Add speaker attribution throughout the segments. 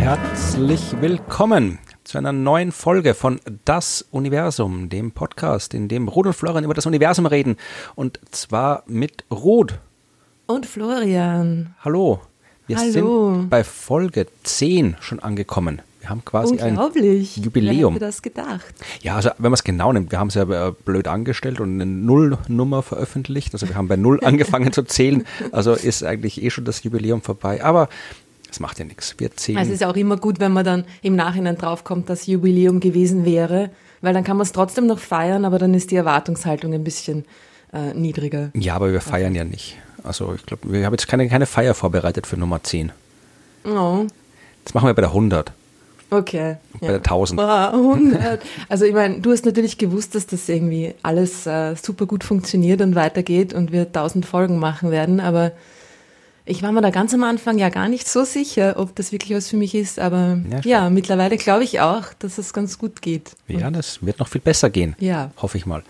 Speaker 1: Herzlich willkommen zu einer neuen Folge von Das Universum, dem Podcast, in dem Ruth und Florian über das Universum reden. Und zwar mit Ruth.
Speaker 2: Und Florian.
Speaker 1: Hallo. Wir
Speaker 2: Hallo.
Speaker 1: sind bei Folge 10 schon angekommen. Wir haben quasi ein
Speaker 2: Unglaublich.
Speaker 1: Jubiläum.
Speaker 2: Wer hätte das gedacht?
Speaker 1: Ja, also wenn man es genau nimmt, wir haben es ja äh, blöd angestellt und eine Nullnummer veröffentlicht. Also wir haben bei Null angefangen zu zählen. Also ist eigentlich eh schon das Jubiläum vorbei. Aber es macht ja nichts. Wir zählen.
Speaker 2: Also es ist auch immer gut, wenn man dann im Nachhinein draufkommt, dass Jubiläum gewesen wäre, weil dann kann man es trotzdem noch feiern, aber dann ist die Erwartungshaltung ein bisschen äh, niedriger.
Speaker 1: ja, aber wir feiern ja nicht. Also ich glaube, wir haben jetzt keine, keine Feier vorbereitet für Nummer 10.
Speaker 2: Oh,
Speaker 1: Das machen wir bei der 100.
Speaker 2: okay.
Speaker 1: Bei der 1000.
Speaker 2: Wow, 100. Also ich meine, du hast natürlich gewusst, dass das irgendwie alles äh, super gut funktioniert und weitergeht und wir 1000 Folgen machen werden, aber ich war mir da ganz am Anfang ja gar nicht so sicher, ob das wirklich was für mich ist, aber
Speaker 1: Ja,
Speaker 2: ja, mittlerweile glaube ich auch, dass es ganz gut geht.
Speaker 1: Ja, das wird noch viel besser gehen.
Speaker 2: Ja.
Speaker 1: Hoffe ich mal.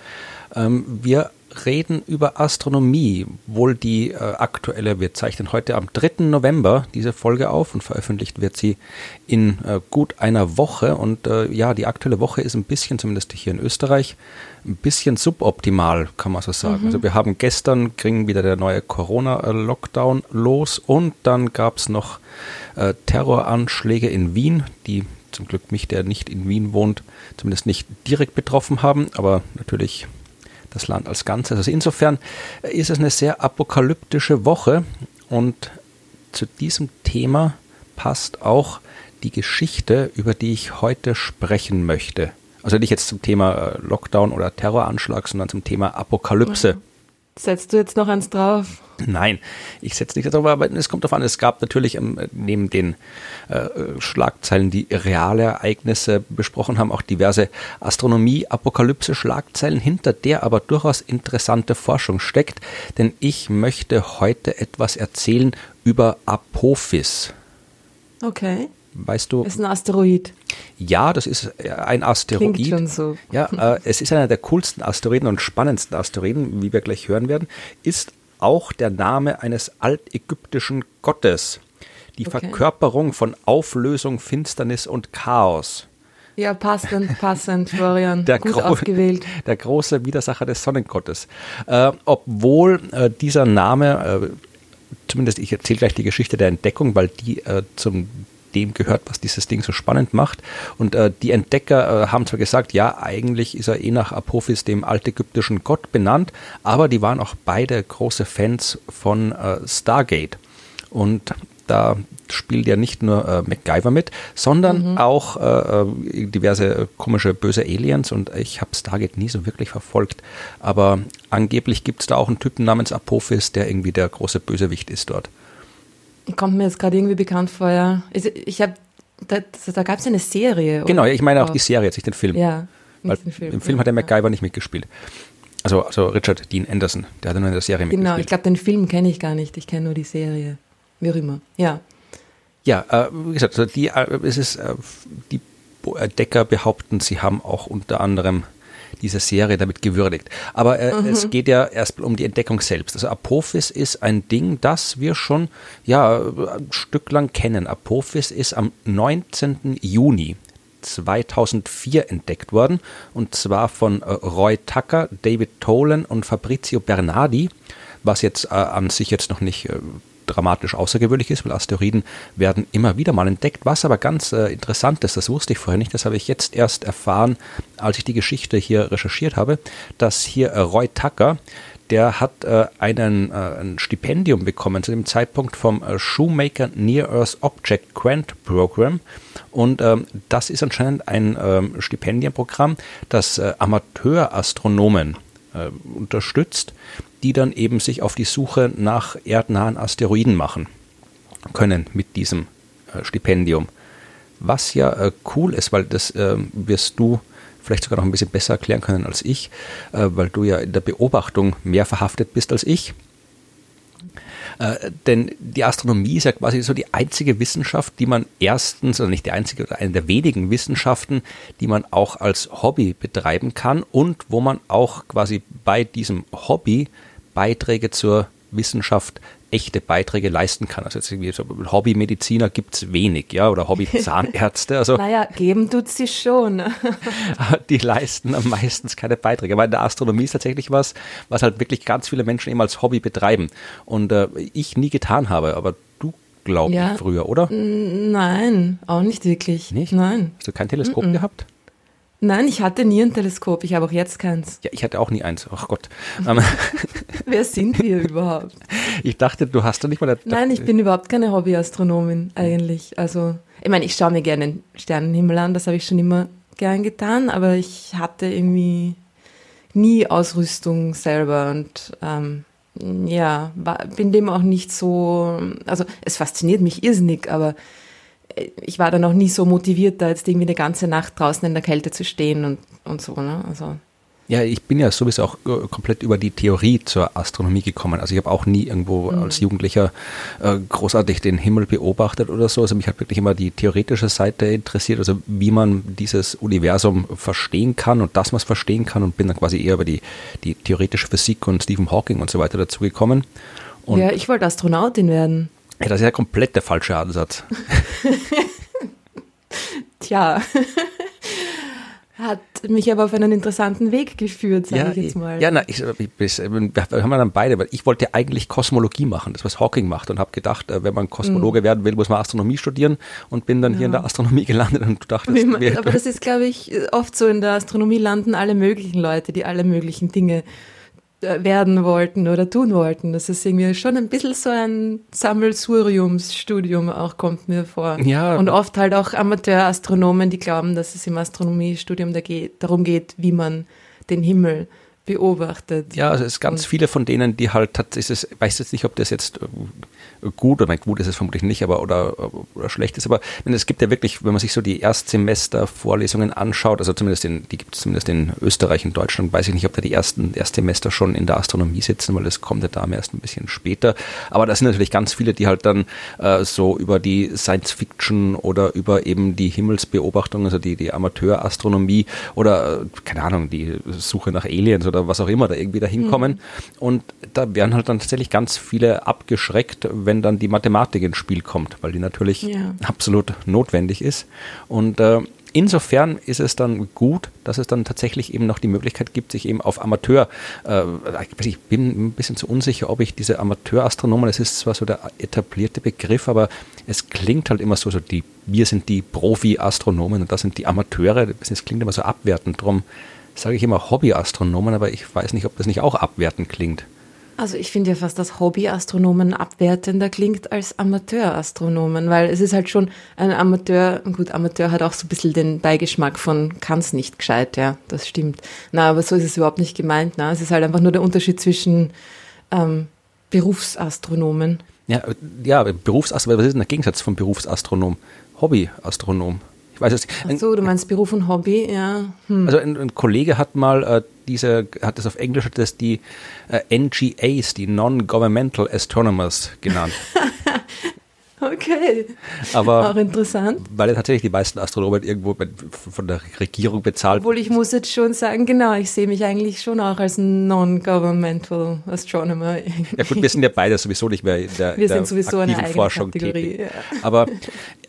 Speaker 1: Ähm, wir reden über Astronomie, wohl die äh, aktuelle. Wir zeichnen heute am 3. November diese Folge auf und veröffentlicht wird sie in äh, gut einer Woche. Und äh, ja, die aktuelle Woche ist ein bisschen, zumindest hier in Österreich, ein bisschen suboptimal, kann man so sagen. Also wir haben gestern, ging wieder der neue Corona-Lockdown los und dann gab es noch äh, Terroranschläge in Wien, die zum Glück mich, der nicht in Wien wohnt, zumindest nicht direkt betroffen haben, aber natürlich das Land als Ganzes. Also insofern ist es eine sehr apokalyptische Woche und zu diesem Thema passt auch die Geschichte, über die ich heute sprechen möchte. Also nicht jetzt zum Thema äh, Lockdown oder Terroranschlag, sondern zum Thema Apokalypse.
Speaker 2: Setzt du jetzt noch eins drauf?
Speaker 1: Nein, ich setze nicht darüber, aber es kommt darauf an, es gab natürlich ähm, neben den äh, Schlagzeilen, die reale Ereignisse besprochen haben, auch diverse Astronomie-Apokalypse-Schlagzeilen, hinter der aber durchaus interessante Forschung steckt, denn ich möchte heute etwas erzählen über Apophis.
Speaker 2: Okay.
Speaker 1: Weißt du,
Speaker 2: Ist ein Asteroid.
Speaker 1: ja, das ist äh, ein Asteroid.
Speaker 2: Klingt schon so.
Speaker 1: Ja, äh, es ist einer der coolsten Asteroiden und spannendsten Asteroiden, wie wir gleich hören werden, ist auch der Name eines altägyptischen Gottes. Die
Speaker 2: Okay.
Speaker 1: Verkörperung von Auflösung, Finsternis und Chaos.
Speaker 2: Ja, passend, passend, Florian.
Speaker 1: Der,
Speaker 2: Gut
Speaker 1: gro-
Speaker 2: aufgewählt.
Speaker 1: der große Widersacher des Sonnengottes. Äh, obwohl äh, dieser Name, äh, zumindest ich erzähle gleich die Geschichte der Entdeckung, weil die äh, zum dem gehört, was dieses Ding so spannend macht. Und äh, die Entdecker äh, haben zwar gesagt, ja, eigentlich ist er eh nach Apophis, dem altägyptischen Gott, benannt, aber die waren auch beide große Fans von äh, Stargate. Und da spielt ja nicht nur äh, MacGyver mit, sondern auch äh, äh, diverse komische böse Aliens und ich habe Stargate nie so wirklich verfolgt. Aber angeblich gibt es da auch einen Typen namens Apophis, der irgendwie der große Bösewicht ist dort.
Speaker 2: Kommt mir jetzt gerade irgendwie bekannt vor, ja. Ich, ich habe, da, da gab es eine Serie.
Speaker 1: Genau, ich meine auch
Speaker 2: Oh.
Speaker 1: die Serie, jetzt nicht den Film.
Speaker 2: Ja, nicht den Film.
Speaker 1: Im Film hat der
Speaker 2: Ja.
Speaker 1: MacGyver nicht mitgespielt. Also, also Richard Dean Anderson, der hat nur in der Serie
Speaker 2: Genau, ich
Speaker 1: mitgespielt.
Speaker 2: glaube, den Film kenne ich gar nicht. Ich kenne nur die Serie. Wie auch immer. Ja.
Speaker 1: Ja, äh, wie gesagt, also die, äh, es ist, äh, die Bo- Entdecker behaupten, sie haben auch unter anderem diese Serie damit gewürdigt. Aber äh, es geht ja erst um die Entdeckung selbst. Also Apophis ist ein Ding, das wir schon ja, ein Stück lang kennen. Apophis ist am 19. Juni 2004 entdeckt worden und zwar von äh, Roy Tucker, David Tolan und Fabrizio Bernardi, was jetzt äh, an sich jetzt noch nicht äh, dramatisch außergewöhnlich ist, weil Asteroiden werden immer wieder mal entdeckt. Was aber ganz äh, interessant ist, das wusste ich vorher nicht, das habe ich jetzt erst erfahren, als ich die Geschichte hier recherchiert habe, dass hier äh, Roy Tucker, der hat äh, einen, äh, ein Stipendium bekommen zu dem Zeitpunkt vom äh, Shoemaker Near Earth Object Grant Program. Und ähm, das ist anscheinend ein ähm, Stipendienprogramm, das äh, Amateurastronomen äh, unterstützt, die dann eben sich auf die Suche nach erdnahen Asteroiden machen können mit diesem äh, Stipendium. Was ja äh, cool ist, weil das äh, wirst du vielleicht sogar noch ein bisschen besser erklären können als ich, äh, weil du ja in der Beobachtung mehr verhaftet bist als ich. Äh, denn die Astronomie ist ja quasi so die einzige Wissenschaft, die man erstens, oder nicht die einzige, oder eine der wenigen Wissenschaften, die man auch als Hobby betreiben kann und wo man auch quasi bei diesem Hobby Beiträge zur Wissenschaft echte Beiträge leisten kann. Also jetzt irgendwie so Hobbymediziner gibt es wenig, ja, oder Hobbyzahnärzte. Also
Speaker 2: naja, geben tut sie schon.
Speaker 1: die leisten am meisten keine Beiträge. Aber in der Astronomie ist tatsächlich was, was halt wirklich ganz viele Menschen eben als Hobby betreiben. Und äh, ich nie getan habe, aber du glaube ja. ich früher, oder?
Speaker 2: Nein, auch nicht wirklich.
Speaker 1: Nicht?
Speaker 2: Nein.
Speaker 1: Hast du kein Teleskop mm -mm. gehabt?
Speaker 2: Nein, ich hatte nie ein Teleskop. Ich habe auch jetzt keins.
Speaker 1: Ja, ich hatte auch nie eins. Ach Gott.
Speaker 2: Ähm, Wer sind wir überhaupt?
Speaker 1: Ich dachte, du hast doch nicht mal.
Speaker 2: Eine, Nein, ich bin überhaupt keine Hobbyastronomin eigentlich. Also, ich meine, ich schaue mir gerne den Sternenhimmel an. Das habe ich schon immer gern getan. Aber ich hatte irgendwie nie Ausrüstung selber und ähm, ja, war, bin dem auch nicht so. Also, es fasziniert mich irrsinnig, aber ich war dann auch nie so motiviert, da jetzt irgendwie eine ganze Nacht draußen in der Kälte zu stehen und, und so. Ne? Also.
Speaker 1: Ja, ich bin ja sowieso auch äh, komplett über die Theorie zur Astronomie gekommen. Also ich habe auch nie irgendwo mhm. als Jugendlicher äh, großartig den Himmel beobachtet oder so. Also mich hat wirklich immer die theoretische Seite interessiert, also wie man dieses Universum verstehen kann und dass man es verstehen kann und bin dann quasi eher über die, die theoretische Physik und Stephen Hawking und so weiter dazu gekommen. Und
Speaker 2: ja, ich wollte Astronautin werden.
Speaker 1: Ja, das ist ja komplett der falsche Ansatz.
Speaker 2: Tja. Hat mich aber auf einen interessanten Weg geführt, sage
Speaker 1: ja,
Speaker 2: ich jetzt mal.
Speaker 1: Ja, na, ich, ich, wir haben dann beide, weil ich wollte eigentlich Kosmologie machen, das was Hawking macht und habe gedacht, äh, wenn man Kosmologe mhm. werden will, muss man Astronomie studieren und bin dann ja. hier in der Astronomie gelandet und du dachtest,
Speaker 2: man, aber das ist, glaube ich, oft so in der Astronomie landen alle möglichen Leute, die alle möglichen Dinge werden wollten oder tun wollten. Das ist irgendwie schon ein bisschen so ein Sammelsuriumsstudium auch, kommt mir vor.
Speaker 1: Ja.
Speaker 2: Und oft halt auch Amateurastronomen, die glauben, dass es im Astronomiestudium darum geht, wie man den Himmel beobachtet.
Speaker 1: Ja, also es ist ganz viele von denen, die halt, ist es, ich weiß jetzt nicht, ob das jetzt äh, gut oder gut ist es vermutlich nicht, aber oder, oder schlecht ist, aber es gibt ja wirklich, wenn man sich so die Erstsemester-Vorlesungen anschaut, also zumindest in, die gibt es zumindest in Österreich und Deutschland, weiß ich nicht, ob da die ersten Erstsemester schon in der Astronomie sitzen, weil das kommt ja da erst ein bisschen später. Aber da sind natürlich ganz viele, die halt dann äh, so über die Science Fiction oder über eben die Himmelsbeobachtung, also die, die Amateurastronomie oder äh, keine Ahnung, die Suche nach Aliens oder oder was auch immer da irgendwie da hinkommen. Mhm. Und da werden halt dann tatsächlich ganz viele abgeschreckt, wenn dann die Mathematik ins Spiel kommt, weil die natürlich ja. absolut notwendig ist. Und äh, insofern ist es dann gut, dass es dann tatsächlich eben noch die Möglichkeit gibt, sich eben auf Amateur, äh, ich bin ein bisschen zu unsicher, ob ich diese Amateurastronomen, das ist zwar so der etablierte Begriff, aber es klingt halt immer so, so die, wir sind die Profi-Astronomen und das sind die Amateure, das klingt immer so abwertend, drum sage ich immer Hobbyastronomen, aber ich weiß nicht, ob das nicht auch abwertend klingt.
Speaker 2: Also ich finde ja fast, dass Hobbyastronomen abwertender klingt als Amateurastronomen, weil es ist halt schon ein Amateur, gut, Amateur hat auch so ein bisschen den Beigeschmack von kann's nicht gescheit, ja, das stimmt. Na, aber so ist es überhaupt nicht gemeint, na, es ist halt einfach nur der Unterschied zwischen ähm, Berufsastronomen.
Speaker 1: Ja, ja, Berufsastronom, was ist denn der Gegensatz vom Berufsastronom? Hobbyastronom.
Speaker 2: Ich weiß es Ach so, du meinst Beruf und Hobby, ja.
Speaker 1: Hm. Also ein, ein, Kollege hat mal äh, diese, hat das auf Englisch hat das die äh, NGAs, die Non-Governmental Astronomers genannt.
Speaker 2: Okay.
Speaker 1: Aber
Speaker 2: auch interessant.
Speaker 1: Weil tatsächlich die meisten Astronomen irgendwo von der Regierung bezahlt
Speaker 2: Obwohl ich muss jetzt schon sagen, genau, ich sehe mich eigentlich schon auch als non-governmental Astronomer.
Speaker 1: Ja gut, wir sind ja beide sowieso nicht mehr in der,
Speaker 2: wir
Speaker 1: der
Speaker 2: sind sowieso aktiven eine
Speaker 1: Forschung
Speaker 2: Kategorie,
Speaker 1: tätig. Ja. Aber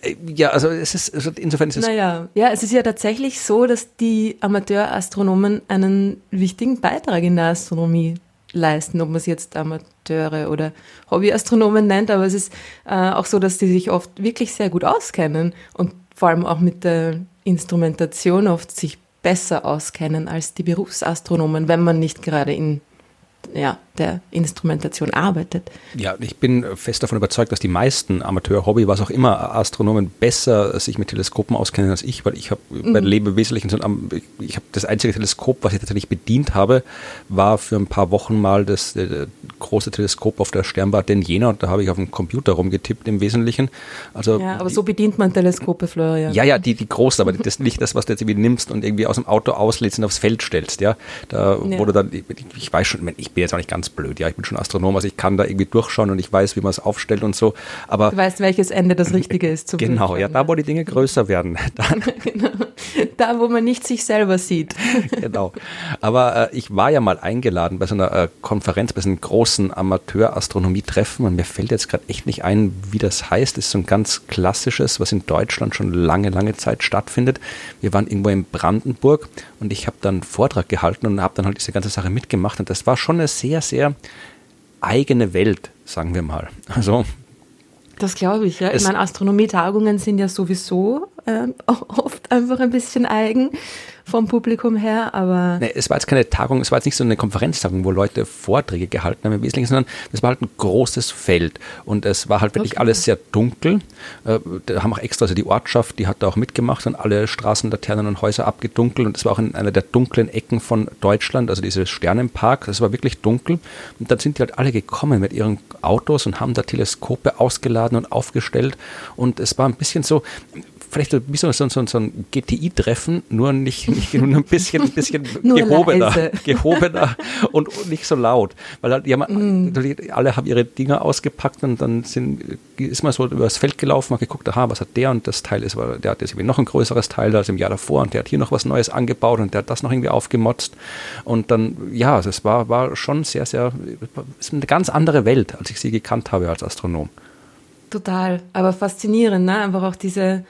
Speaker 1: äh, ja, also es ist also insofern ist es.
Speaker 2: Naja, ja, es ist ja tatsächlich so, dass die Amateurastronomen einen wichtigen Beitrag in der Astronomie leisten, ob man es jetzt Amateure oder Hobbyastronomen nennt, aber es ist äh, auch so, dass die sich oft wirklich sehr gut auskennen und vor allem auch mit der Instrumentation oft sich besser auskennen als die Berufsastronomen, wenn man nicht gerade in ja, der Instrumentation arbeitet.
Speaker 1: Ja, ich bin fest davon überzeugt, dass die meisten Amateur-Hobby, was auch immer, Astronomen besser sich mit Teleskopen auskennen als ich, weil ich habe mhm. mein Leben im Wesentlichen, ich habe das einzige Teleskop, was ich tatsächlich bedient habe, war für ein paar Wochen mal das äh, große Teleskop auf der Sternwarte in Jena und da habe ich auf dem Computer rumgetippt im Wesentlichen. Also,
Speaker 2: ja, aber so bedient man Teleskope, Florian.
Speaker 1: Ja, ja, die, die großen, aber das nicht das, was du jetzt irgendwie nimmst und irgendwie aus dem Auto auslädst und aufs Feld stellst, ja. Da ja. wurde dann, ich weiß schon, ich bin jetzt auch nicht ganz ganz blöd. Ja, ich bin schon Astronom, also ich kann da irgendwie durchschauen und ich weiß, wie man es aufstellt und so. Aber
Speaker 2: du weißt, welches Ende das Richtige ist.
Speaker 1: Zum genau, ja, da wo die Dinge größer werden.
Speaker 2: genau. Da, wo man nicht sich selber sieht.
Speaker 1: genau. Aber äh, ich war ja mal eingeladen bei so einer äh, Konferenz, bei so einem großen Amateur-Astronomie-Treffen und mir fällt jetzt gerade echt nicht ein, wie das heißt. Das ist so ein ganz klassisches, was in Deutschland schon lange, lange Zeit stattfindet. Wir waren irgendwo in Brandenburg und ich habe dann einen Vortrag gehalten und habe dann halt diese ganze Sache mitgemacht und das war schon eine sehr, sehr eigene Welt, sagen wir mal. Also
Speaker 2: das glaube ich, ja. Ich meine, Astronomietagungen sind ja sowieso äh, oft einfach ein bisschen eigen vom Publikum her, aber.
Speaker 1: Nee, es war jetzt keine Tagung, es war jetzt nicht so eine Konferenztagung, wo Leute Vorträge gehalten haben im Wesentlichen, sondern es war halt ein großes Feld und es war halt wirklich okay. alles sehr dunkel. Äh, da haben auch extra, also die Ortschaft, die hat da auch mitgemacht und alle Straßenlaternen und Häuser abgedunkelt und es war auch in einer der dunklen Ecken von Deutschland, also dieses Sternenpark, es war wirklich dunkel und dann sind die halt alle gekommen mit ihren Autos und haben da Teleskope ausgeladen und aufgestellt und es war ein bisschen so, vielleicht ein bisschen so, so, so ein GTI-Treffen, nur nicht, nicht nur ein bisschen, ein bisschen gehobener, gehobener und, und, nicht so laut. Weil halt, haben, mm. alle haben ihre Dinger ausgepackt und dann sind, ist man so über das Feld gelaufen, hat geguckt, aha, was hat der und das Teil ist, weil der hat jetzt irgendwie noch ein größeres Teil als im Jahr davor und der hat hier noch was Neues angebaut und der hat das noch irgendwie aufgemotzt. Und dann, ja, also es war, war schon sehr, sehr, ist eine ganz andere Welt, als ich sie gekannt habe als Astronom.
Speaker 2: Total, aber faszinierend, ne? Einfach auch diese,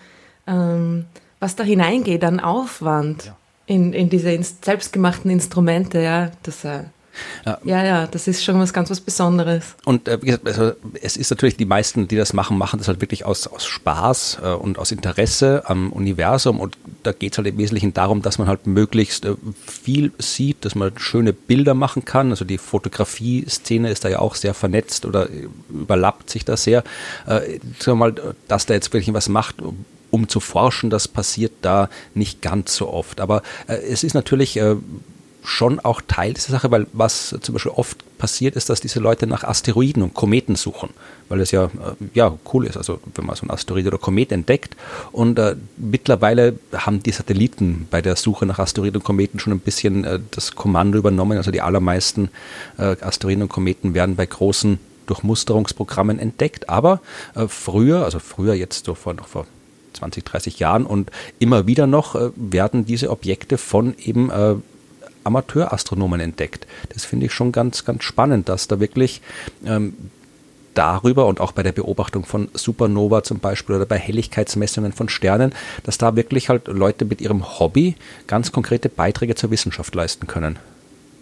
Speaker 2: ähm, was da hineingeht an Aufwand ja. in, in diese selbstgemachten Instrumente, ja, das äh, ja. ja, ja, das ist schon was ganz was Besonderes.
Speaker 1: Und äh, wie gesagt, also, es ist natürlich, die meisten, die das machen, machen das halt wirklich aus, aus Spaß äh, und aus Interesse am Universum. Und da geht es halt im Wesentlichen darum, dass man halt möglichst äh, viel sieht, dass man schöne Bilder machen kann. Also die Fotografie-Szene ist da ja auch sehr vernetzt oder überlappt sich da sehr. Äh, sagen wir mal, dass da jetzt wirklich was macht, um zu forschen, das passiert da nicht ganz so oft. Aber äh, es ist natürlich äh, schon auch Teil dieser Sache, weil was zum Beispiel oft passiert ist, dass diese Leute nach Asteroiden und Kometen suchen, weil es ja, äh, ja cool ist, also wenn man so ein Asteroid oder Komet entdeckt. Und äh, mittlerweile haben die Satelliten bei der Suche nach Asteroiden und Kometen schon ein bisschen äh, das Kommando übernommen. Also die allermeisten äh, Asteroiden und Kometen werden bei großen Durchmusterungsprogrammen entdeckt. Aber äh, früher, also früher jetzt so vor, noch vor 20, 30 Jahren und immer wieder noch äh, werden diese Objekte von eben äh, Amateurastronomen entdeckt. Das finde ich schon ganz, ganz spannend, dass da wirklich ähm, darüber und auch bei der Beobachtung von Supernova zum Beispiel oder bei Helligkeitsmessungen von Sternen, dass da wirklich halt Leute mit ihrem Hobby ganz konkrete Beiträge zur Wissenschaft leisten können.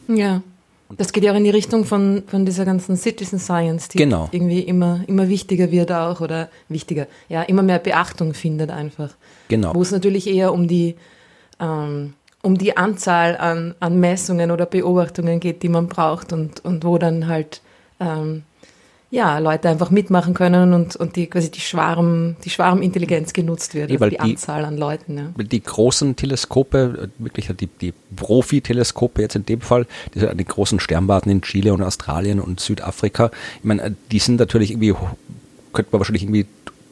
Speaker 2: Ja, das geht ja auch in die Richtung von, von dieser ganzen Citizen Science, die genau. irgendwie immer, immer wichtiger wird auch oder wichtiger, ja, immer mehr Beachtung findet einfach. Genau. Wo es natürlich eher um die, ähm, um die Anzahl an, an Messungen oder Beobachtungen geht, die man braucht und, und wo dann halt ähm, ja, Leute einfach mitmachen können und, und die quasi die Schwarm, die Schwarmintelligenz genutzt wird,
Speaker 1: also die, die, Anzahl an Leuten. Ja. Die großen Teleskope, wirklich die, die Profi-Teleskope jetzt in dem Fall, die, die großen Sternwarten in Chile und Australien und Südafrika, ich meine, die sind natürlich irgendwie, könnte man wahrscheinlich irgendwie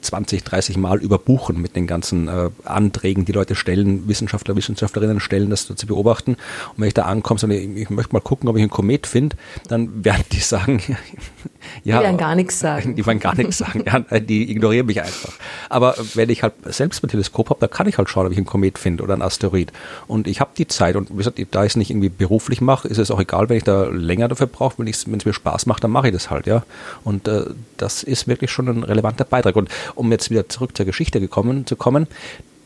Speaker 1: 20, 30 Mal überbuchen mit den ganzen äh, Anträgen, die Leute stellen, Wissenschaftler, Wissenschaftlerinnen stellen, das zu beobachten. Und wenn ich da ankomme, sage ich, ich möchte mal gucken, ob ich einen Komet finde, dann werden die sagen,
Speaker 2: ja. Die werden gar nichts sagen.
Speaker 1: Die werden gar nichts sagen. Ja, die ignorieren mich einfach. Aber wenn ich halt selbst ein Teleskop habe, da kann ich halt schauen, ob ich einen Komet finde oder einen Asteroid. Und ich habe die Zeit und wie gesagt, da ich es nicht irgendwie beruflich mache, ist es auch egal, wenn ich da länger dafür brauche. Wenn es mir Spaß macht, dann mache ich das halt, ja. Und äh, das ist wirklich schon ein relevanter Beitrag. Und um jetzt wieder zurück zur Geschichte gekommen, zu kommen,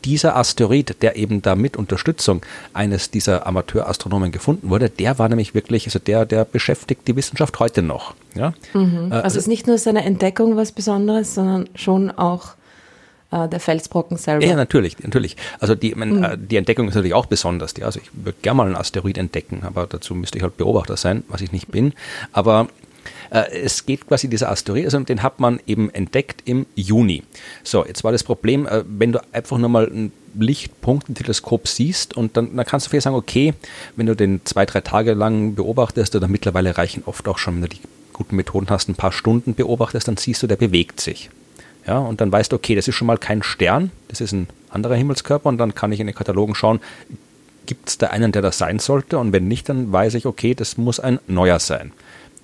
Speaker 1: dieser Asteroid, der eben da mit Unterstützung eines dieser Amateurastronomen gefunden wurde, der war nämlich wirklich, also der, der beschäftigt die Wissenschaft heute noch. Ja?
Speaker 2: Mhm. Äh, also, also ist nicht nur seine Entdeckung was Besonderes, sondern schon auch äh, der Felsbrocken selber.
Speaker 1: Ja, natürlich, natürlich. Also die, mein, mhm. Äh, die Entdeckung ist natürlich auch besonders. Ja? Also ich würde gerne mal einen Asteroid entdecken, aber dazu müsste ich halt Beobachter sein, was ich nicht bin. Aber äh, es geht quasi dieser Asteroid, also den hat man eben entdeckt im Juni. So, jetzt war das Problem, äh, wenn du einfach nur mal einen Lichtpunkt im Teleskop siehst und dann, dann kannst du vielleicht sagen, okay, wenn du den zwei, drei Tage lang beobachtest oder mittlerweile reichen oft auch schon, wenn du die guten Methoden hast, ein paar Stunden beobachtest, dann siehst du, der bewegt sich. Ja, und dann weißt du, okay, das ist schon mal kein Stern, das ist ein anderer Himmelskörper und dann kann ich in den Katalogen schauen, gibt es da einen, der das sein sollte und wenn nicht, dann weiß ich, okay, das muss ein neuer sein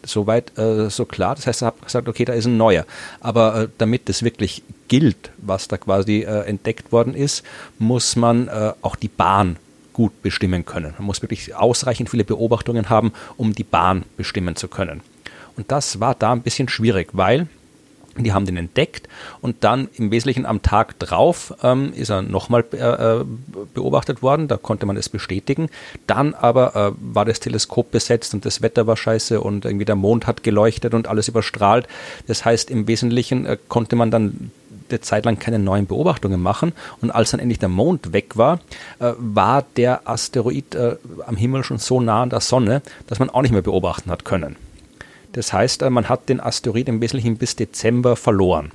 Speaker 1: Soweit äh, so klar. Das heißt, er hat gesagt, okay, da ist ein neuer. Aber äh, damit das wirklich gilt, was da quasi äh, entdeckt worden ist, muss man äh, auch die Bahn gut bestimmen können. Man muss wirklich ausreichend viele Beobachtungen haben, um die Bahn bestimmen zu können. Und das war da ein bisschen schwierig, weil die haben den entdeckt und dann im Wesentlichen am Tag drauf ähm, ist er nochmal äh, äh, beobachtet worden, da konnte man es bestätigen. Dann aber äh, war das Teleskop besetzt und das Wetter war scheiße und irgendwie der Mond hat geleuchtet und alles überstrahlt. Das heißt, im Wesentlichen äh, konnte man dann eine Zeit lang keine neuen Beobachtungen machen. Und als dann endlich der Mond weg war, äh, war der Asteroid äh, am Himmel schon so nah an der Sonne, dass man auch nicht mehr beobachten hat können. Das heißt, äh, man hat den Asteroid im Wesentlichen bis Dezember verloren.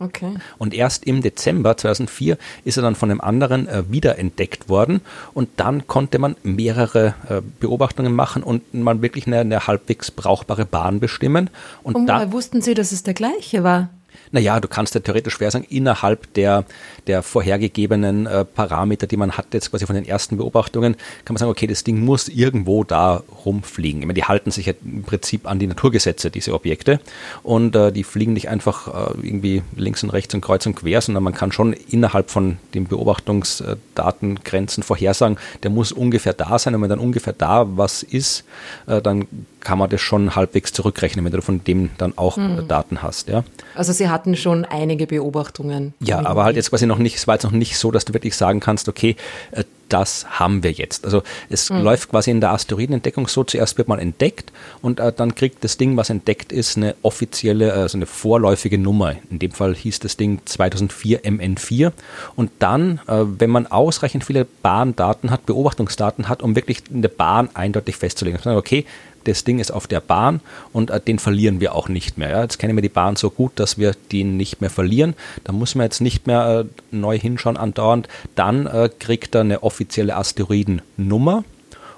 Speaker 2: Okay.
Speaker 1: Und erst im Dezember 2004 ist er dann von einem anderen äh, wiederentdeckt worden und dann konnte man mehrere äh, Beobachtungen machen und man wirklich eine, eine halbwegs brauchbare Bahn bestimmen.
Speaker 2: Und, und woher wussten Sie, dass es der gleiche war?
Speaker 1: Naja, du kannst ja theoretisch schwer sagen, innerhalb der, der vorhergegebenen äh, Parameter, die man hat, jetzt quasi von den ersten Beobachtungen, kann man sagen, okay, das Ding muss irgendwo da rumfliegen. Ich meine, die halten sich ja im Prinzip an die Naturgesetze, diese Objekte. Und äh, die fliegen nicht einfach äh, irgendwie links und rechts und kreuz und quer, sondern man kann schon innerhalb von den Beobachtungsdatengrenzen vorhersagen, der muss ungefähr da sein. Und wenn dann ungefähr da was ist, äh, dann kann man das schon halbwegs zurückrechnen, wenn du von dem dann auch mhm. Daten hast. Ja.
Speaker 2: Also Sie hatten schon einige Beobachtungen.
Speaker 1: Ja, aber halt jetzt quasi noch nicht, es war jetzt noch nicht so, dass du wirklich sagen kannst, okay, äh, das haben wir jetzt. Also es mhm. läuft quasi in der Asteroidenentdeckung so, zuerst wird man entdeckt und äh, dann kriegt das Ding, was entdeckt ist, eine offizielle, also eine vorläufige Nummer. In dem Fall hieß das Ding 2004 MN4 und dann, äh, wenn man ausreichend viele Bahndaten hat, Beobachtungsdaten hat, um wirklich eine Bahn eindeutig festzulegen, okay, das Ding ist auf der Bahn und äh, den verlieren wir auch nicht mehr. Ja. Jetzt kennen wir die Bahn so gut, dass wir den nicht mehr verlieren. Da muss man jetzt nicht mehr äh, neu hinschauen andauernd. Dann äh, kriegt er eine offizielle Asteroidennummer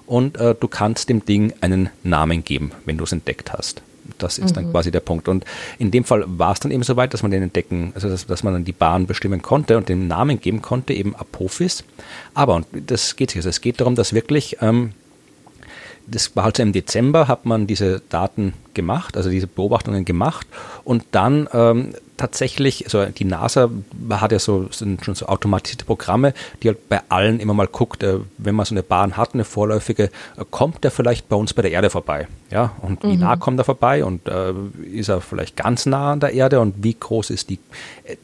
Speaker 1: und äh, du kannst dem Ding einen Namen geben, wenn du es entdeckt hast. Das ist mhm. dann quasi der Punkt. Und in dem Fall war es dann eben so weit, dass man den entdecken, also dass, dass, man dann die Bahn bestimmen konnte und den Namen geben konnte, eben Apophis. Aber, und das geht sich, also es geht darum, dass wirklich ähm, das war halt im Dezember, hat man diese Daten gemacht, also diese Beobachtungen gemacht und dann ähm, tatsächlich, also die NASA hat ja so, sind schon so automatisierte Programme, die halt bei allen immer mal guckt, äh, wenn man so eine Bahn hat, eine vorläufige, äh, kommt der vielleicht bei uns bei der Erde vorbei? Ja, und wie mhm. nah kommt er vorbei und äh, ist er vielleicht ganz nah an der Erde und wie groß ist die äh,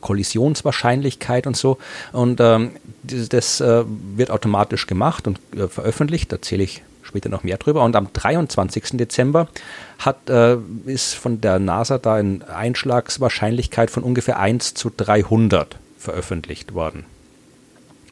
Speaker 1: Kollisionswahrscheinlichkeit und so. Und ähm, das, das äh, wird automatisch gemacht und äh, veröffentlicht. Da zähle ich später noch mehr drüber. Und am 23. Dezember hat, äh, ist von der NASA da eine Einschlagswahrscheinlichkeit von ungefähr 1 zu 300 veröffentlicht worden.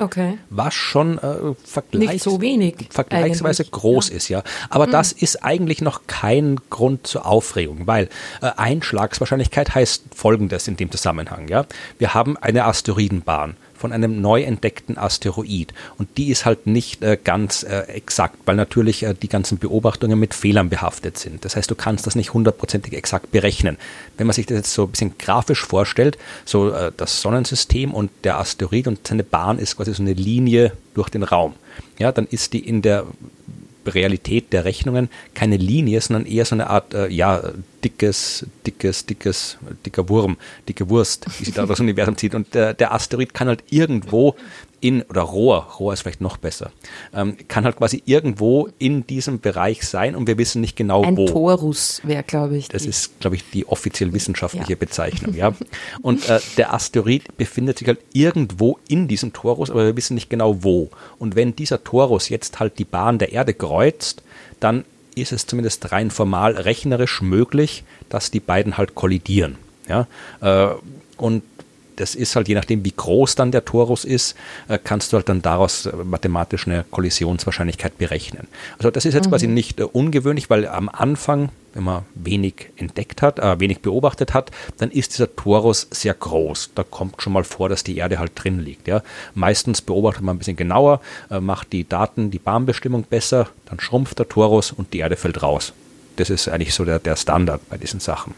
Speaker 2: Okay.
Speaker 1: Was schon äh, vergleichs
Speaker 2: so wenig
Speaker 1: vergleichsweise groß ja. ist, ja. Aber mhm. das ist eigentlich noch kein Grund zur Aufregung, weil äh, Einschlagswahrscheinlichkeit heißt folgendes in dem Zusammenhang, ja. Wir haben eine Asteroidenbahn von einem neu entdeckten Asteroid. Und die ist halt nicht äh, ganz äh, exakt, weil natürlich äh, die ganzen Beobachtungen mit Fehlern behaftet sind. Das heißt, du kannst das nicht hundertprozentig exakt berechnen. Wenn man sich das jetzt so ein bisschen grafisch vorstellt, so äh, das Sonnensystem und der Asteroid und seine Bahn ist quasi so eine Linie durch den Raum. Ja, dann ist die in der Realität der Rechnungen keine Linie, sondern eher so eine Art, äh, ja, dickes, dickes, dickes, dicker Wurm, dicke Wurst, die sich da das Universum zieht. Und der, der Asteroid kann halt irgendwo in, oder Rohr, Rohr ist vielleicht noch besser, ähm, kann halt quasi irgendwo in diesem Bereich sein und wir wissen nicht genau
Speaker 2: Ein
Speaker 1: wo.
Speaker 2: Ein Torus wäre, glaube ich.
Speaker 1: Das ist, glaube ich, die offiziell wissenschaftliche ja. Bezeichnung, ja. Und äh, der Asteroid befindet sich halt irgendwo in diesem Torus, aber wir wissen nicht genau wo. Und wenn dieser Torus jetzt halt die Bahn der Erde kreuzt, dann ist es zumindest rein formal rechnerisch möglich, dass die beiden halt kollidieren. Ja? Äh, und das ist halt je nachdem, wie groß dann der Torus ist, äh, kannst du halt dann daraus äh, mathematisch eine Kollisionswahrscheinlichkeit berechnen. Also das ist jetzt mhm. quasi nicht ungewöhnlich, weil am Anfang, wenn man wenig entdeckt hat, äh, wenig beobachtet hat, dann ist dieser Torus sehr groß. Da kommt schon mal vor, dass die Erde halt drin liegt. Ja. Meistens beobachtet man ein bisschen genauer, äh, macht die Daten, die Bahnbestimmung besser, dann schrumpft der Torus und die Erde fällt raus. Das ist eigentlich so der, der Standard bei diesen Sachen.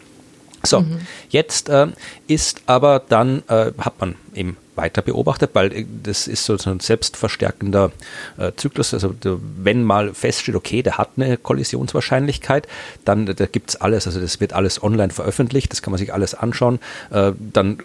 Speaker 1: So, mhm. jetzt äh, ist aber dann, äh, hat man eben weiter beobachtet, weil äh, das ist so, ein selbstverstärkender äh, Zyklus. Also wenn mal feststeht, okay, der hat eine Kollisionswahrscheinlichkeit, dann da gibt's alles, also das wird alles online veröffentlicht, das kann man sich alles anschauen. Äh, dann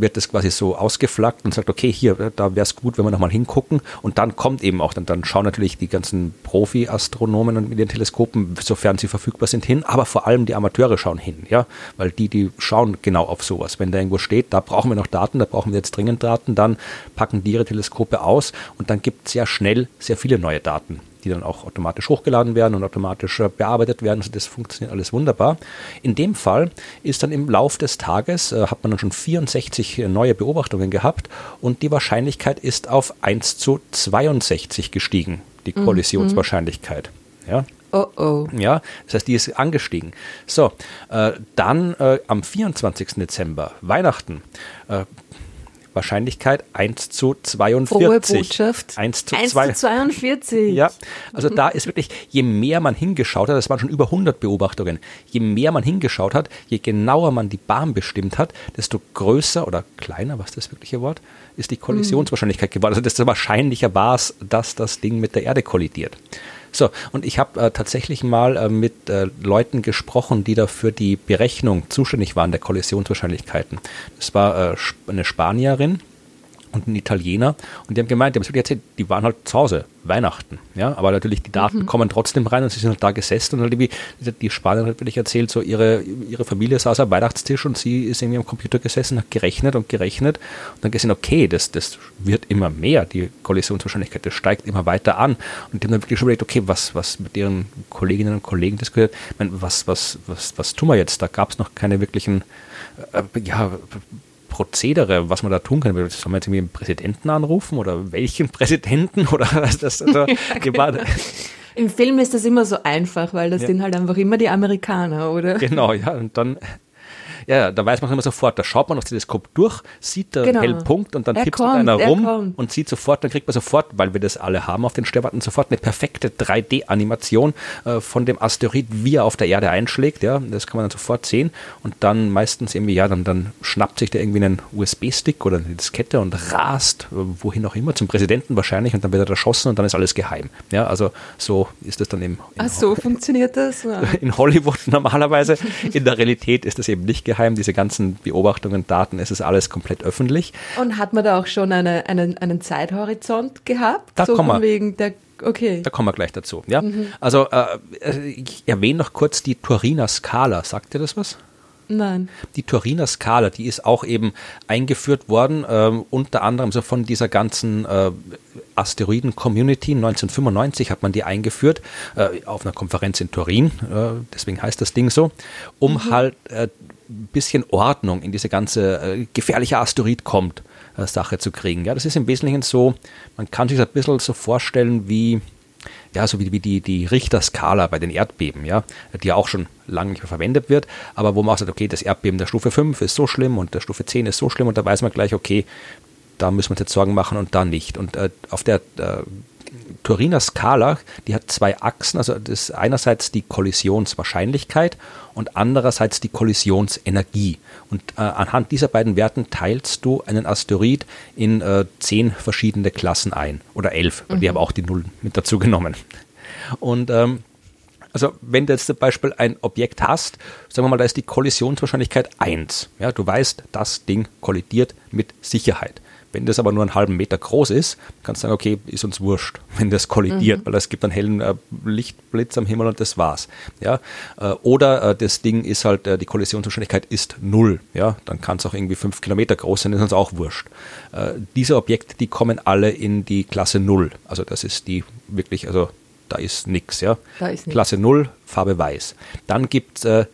Speaker 1: wird das quasi so ausgeflaggt und sagt, okay, hier, da wäre es gut, wenn wir nochmal hingucken. Und dann kommt eben auch, dann, dann schauen natürlich die ganzen Profi-Astronomen mit den Teleskopen, sofern sie verfügbar sind, hin, aber vor allem die Amateure schauen hin, ja, weil die, die schauen genau auf sowas. Wenn da irgendwo steht, da brauchen wir noch Daten, da brauchen wir jetzt dringend Daten, dann packen die ihre Teleskope aus und dann gibt es sehr schnell sehr viele neue Daten die dann auch automatisch hochgeladen werden und automatisch äh, bearbeitet werden. Also das funktioniert alles wunderbar. In dem Fall ist dann im Lauf des Tages, äh, hat man dann schon 64 äh, neue Beobachtungen gehabt und die Wahrscheinlichkeit ist auf 1 zu 62 gestiegen, die mhm. Kollisionswahrscheinlichkeit. Ja.
Speaker 2: Oh oh.
Speaker 1: Ja, das heißt, die ist angestiegen. So, äh, dann äh, am 24. Dezember, Weihnachten, äh, Wahrscheinlichkeit 1 zu 42.
Speaker 2: Frohe Botschaft.
Speaker 1: 1 zu,
Speaker 2: 1 2. zu 42.
Speaker 1: Ja, also da ist wirklich, je mehr man hingeschaut hat, das waren schon über 100 Beobachtungen, je mehr man hingeschaut hat, je genauer man die Bahn bestimmt hat, desto größer oder kleiner, was ist das wirkliche Wort, ist die Kollisionswahrscheinlichkeit geworden. Also desto wahrscheinlicher war es, dass das Ding mit der Erde kollidiert. So, und ich habe äh, tatsächlich mal äh, mit äh, Leuten gesprochen, die da für die Berechnung zuständig waren der Kollisionswahrscheinlichkeiten. Das war äh, eine Spanierin und ein Italiener und die haben gemeint, die haben erzählt, die waren halt zu Hause, Weihnachten, ja, aber natürlich die Daten mhm. kommen trotzdem rein und sie sind halt da gesessen und halt irgendwie, die Spanierin hat wirklich erzählt, so ihre, ihre Familie saß am Weihnachtstisch und sie ist irgendwie am Computer gesessen, hat gerechnet und gerechnet und dann gesehen, okay, das, das wird immer mehr, die Kollisionswahrscheinlichkeit, das steigt immer weiter an und die haben dann wirklich schon überlegt, okay, was, was mit ihren Kolleginnen und Kollegen diskutiert, ich meine, was, was, was, was tun wir jetzt? Da gab es noch keine wirklichen äh, ja, Prozedere, was man da tun kann. Soll man jetzt irgendwie einen Präsidenten anrufen oder welchen Präsidenten oder was das? Also, ja, genau.
Speaker 2: Im Film ist das immer so einfach, weil das ja. sind halt einfach immer die Amerikaner, oder?
Speaker 1: Genau, ja. Und dann ja, da weiß man immer sofort, da schaut man aufs Teleskop durch, sieht den genau. hellen Punkt und dann er tippt einer rum kommt. und sieht sofort, dann kriegt man sofort, weil wir das alle haben auf den Sternwarten, sofort eine perfekte 3D-Animation äh, von dem Asteroid, wie er auf der Erde einschlägt. Ja, das kann man dann sofort sehen und dann meistens irgendwie, ja, dann, dann schnappt sich der irgendwie einen USB-Stick oder eine Diskette und rast, äh, wohin auch immer, zum Präsidenten wahrscheinlich und dann wird er erschossen und dann ist alles geheim. Ja, also so ist das dann eben.
Speaker 2: Ach so, funktioniert das?
Speaker 1: In Hollywood normalerweise. In der Realität ist das eben nicht geheim geheim, diese ganzen Beobachtungen, Daten, es ist alles komplett öffentlich.
Speaker 2: Und hat man da auch schon eine, einen, einen Zeithorizont gehabt?
Speaker 1: Da
Speaker 2: so
Speaker 1: kommen wir.
Speaker 2: Wegen der Okay.
Speaker 1: Da kommen wir gleich dazu. Ja? Mhm. Also äh, ich erwähne noch kurz die Turiner Skala. Sagt ihr das was?
Speaker 2: Nein.
Speaker 1: Die Turiner Skala, die ist auch eben eingeführt worden, äh, unter anderem so von dieser ganzen äh, Asteroiden-Community. 1995 hat man die eingeführt äh, auf einer Konferenz in Turin, äh, deswegen heißt das Ding so, um mhm. halt äh, bisschen Ordnung in diese ganze äh, gefährliche Asteroid kommt, äh, Sache zu kriegen. Ja, das ist im Wesentlichen so, man kann sich das ein bisschen so vorstellen wie, ja, so wie, wie die, die Richterskala bei den Erdbeben, ja, die ja auch schon lange nicht mehr verwendet wird, aber wo man auch sagt, okay, das Erdbeben der Stufe 5 ist so schlimm und der Stufe 10 ist so schlimm und da weiß man gleich, okay, da müssen wir uns jetzt Sorgen machen und da nicht. Und äh, auf der äh, Turiner Skala, die hat zwei Achsen, also das ist einerseits die Kollisionswahrscheinlichkeit und andererseits die Kollisionsenergie. Und äh, anhand dieser beiden Werten teilst du einen Asteroid in äh, zehn verschiedene Klassen ein oder elf, mhm. die haben auch die Null mit dazu genommen. Und ähm, also wenn du jetzt zum Beispiel ein Objekt hast, sagen wir mal, da ist die Kollisionswahrscheinlichkeit 1. Ja, du weißt, das Ding kollidiert mit Sicherheit. Wenn das aber nur einen halben Meter groß ist, kannst du sagen, okay, ist uns wurscht, wenn das kollidiert, mhm. weil es gibt einen hellen äh, Lichtblitz am Himmel und das war's. Ja? Äh, oder äh, das Ding ist halt, äh, die Kollisionswahrscheinlichkeit ist null. Ja? Dann kann es auch irgendwie fünf Kilometer groß sein, ist uns auch wurscht. Äh, diese Objekte, die kommen alle in die Klasse null. Also das ist die wirklich, also da ist nichts. Ja? Klasse null, Farbe weiß. Dann gibt es äh,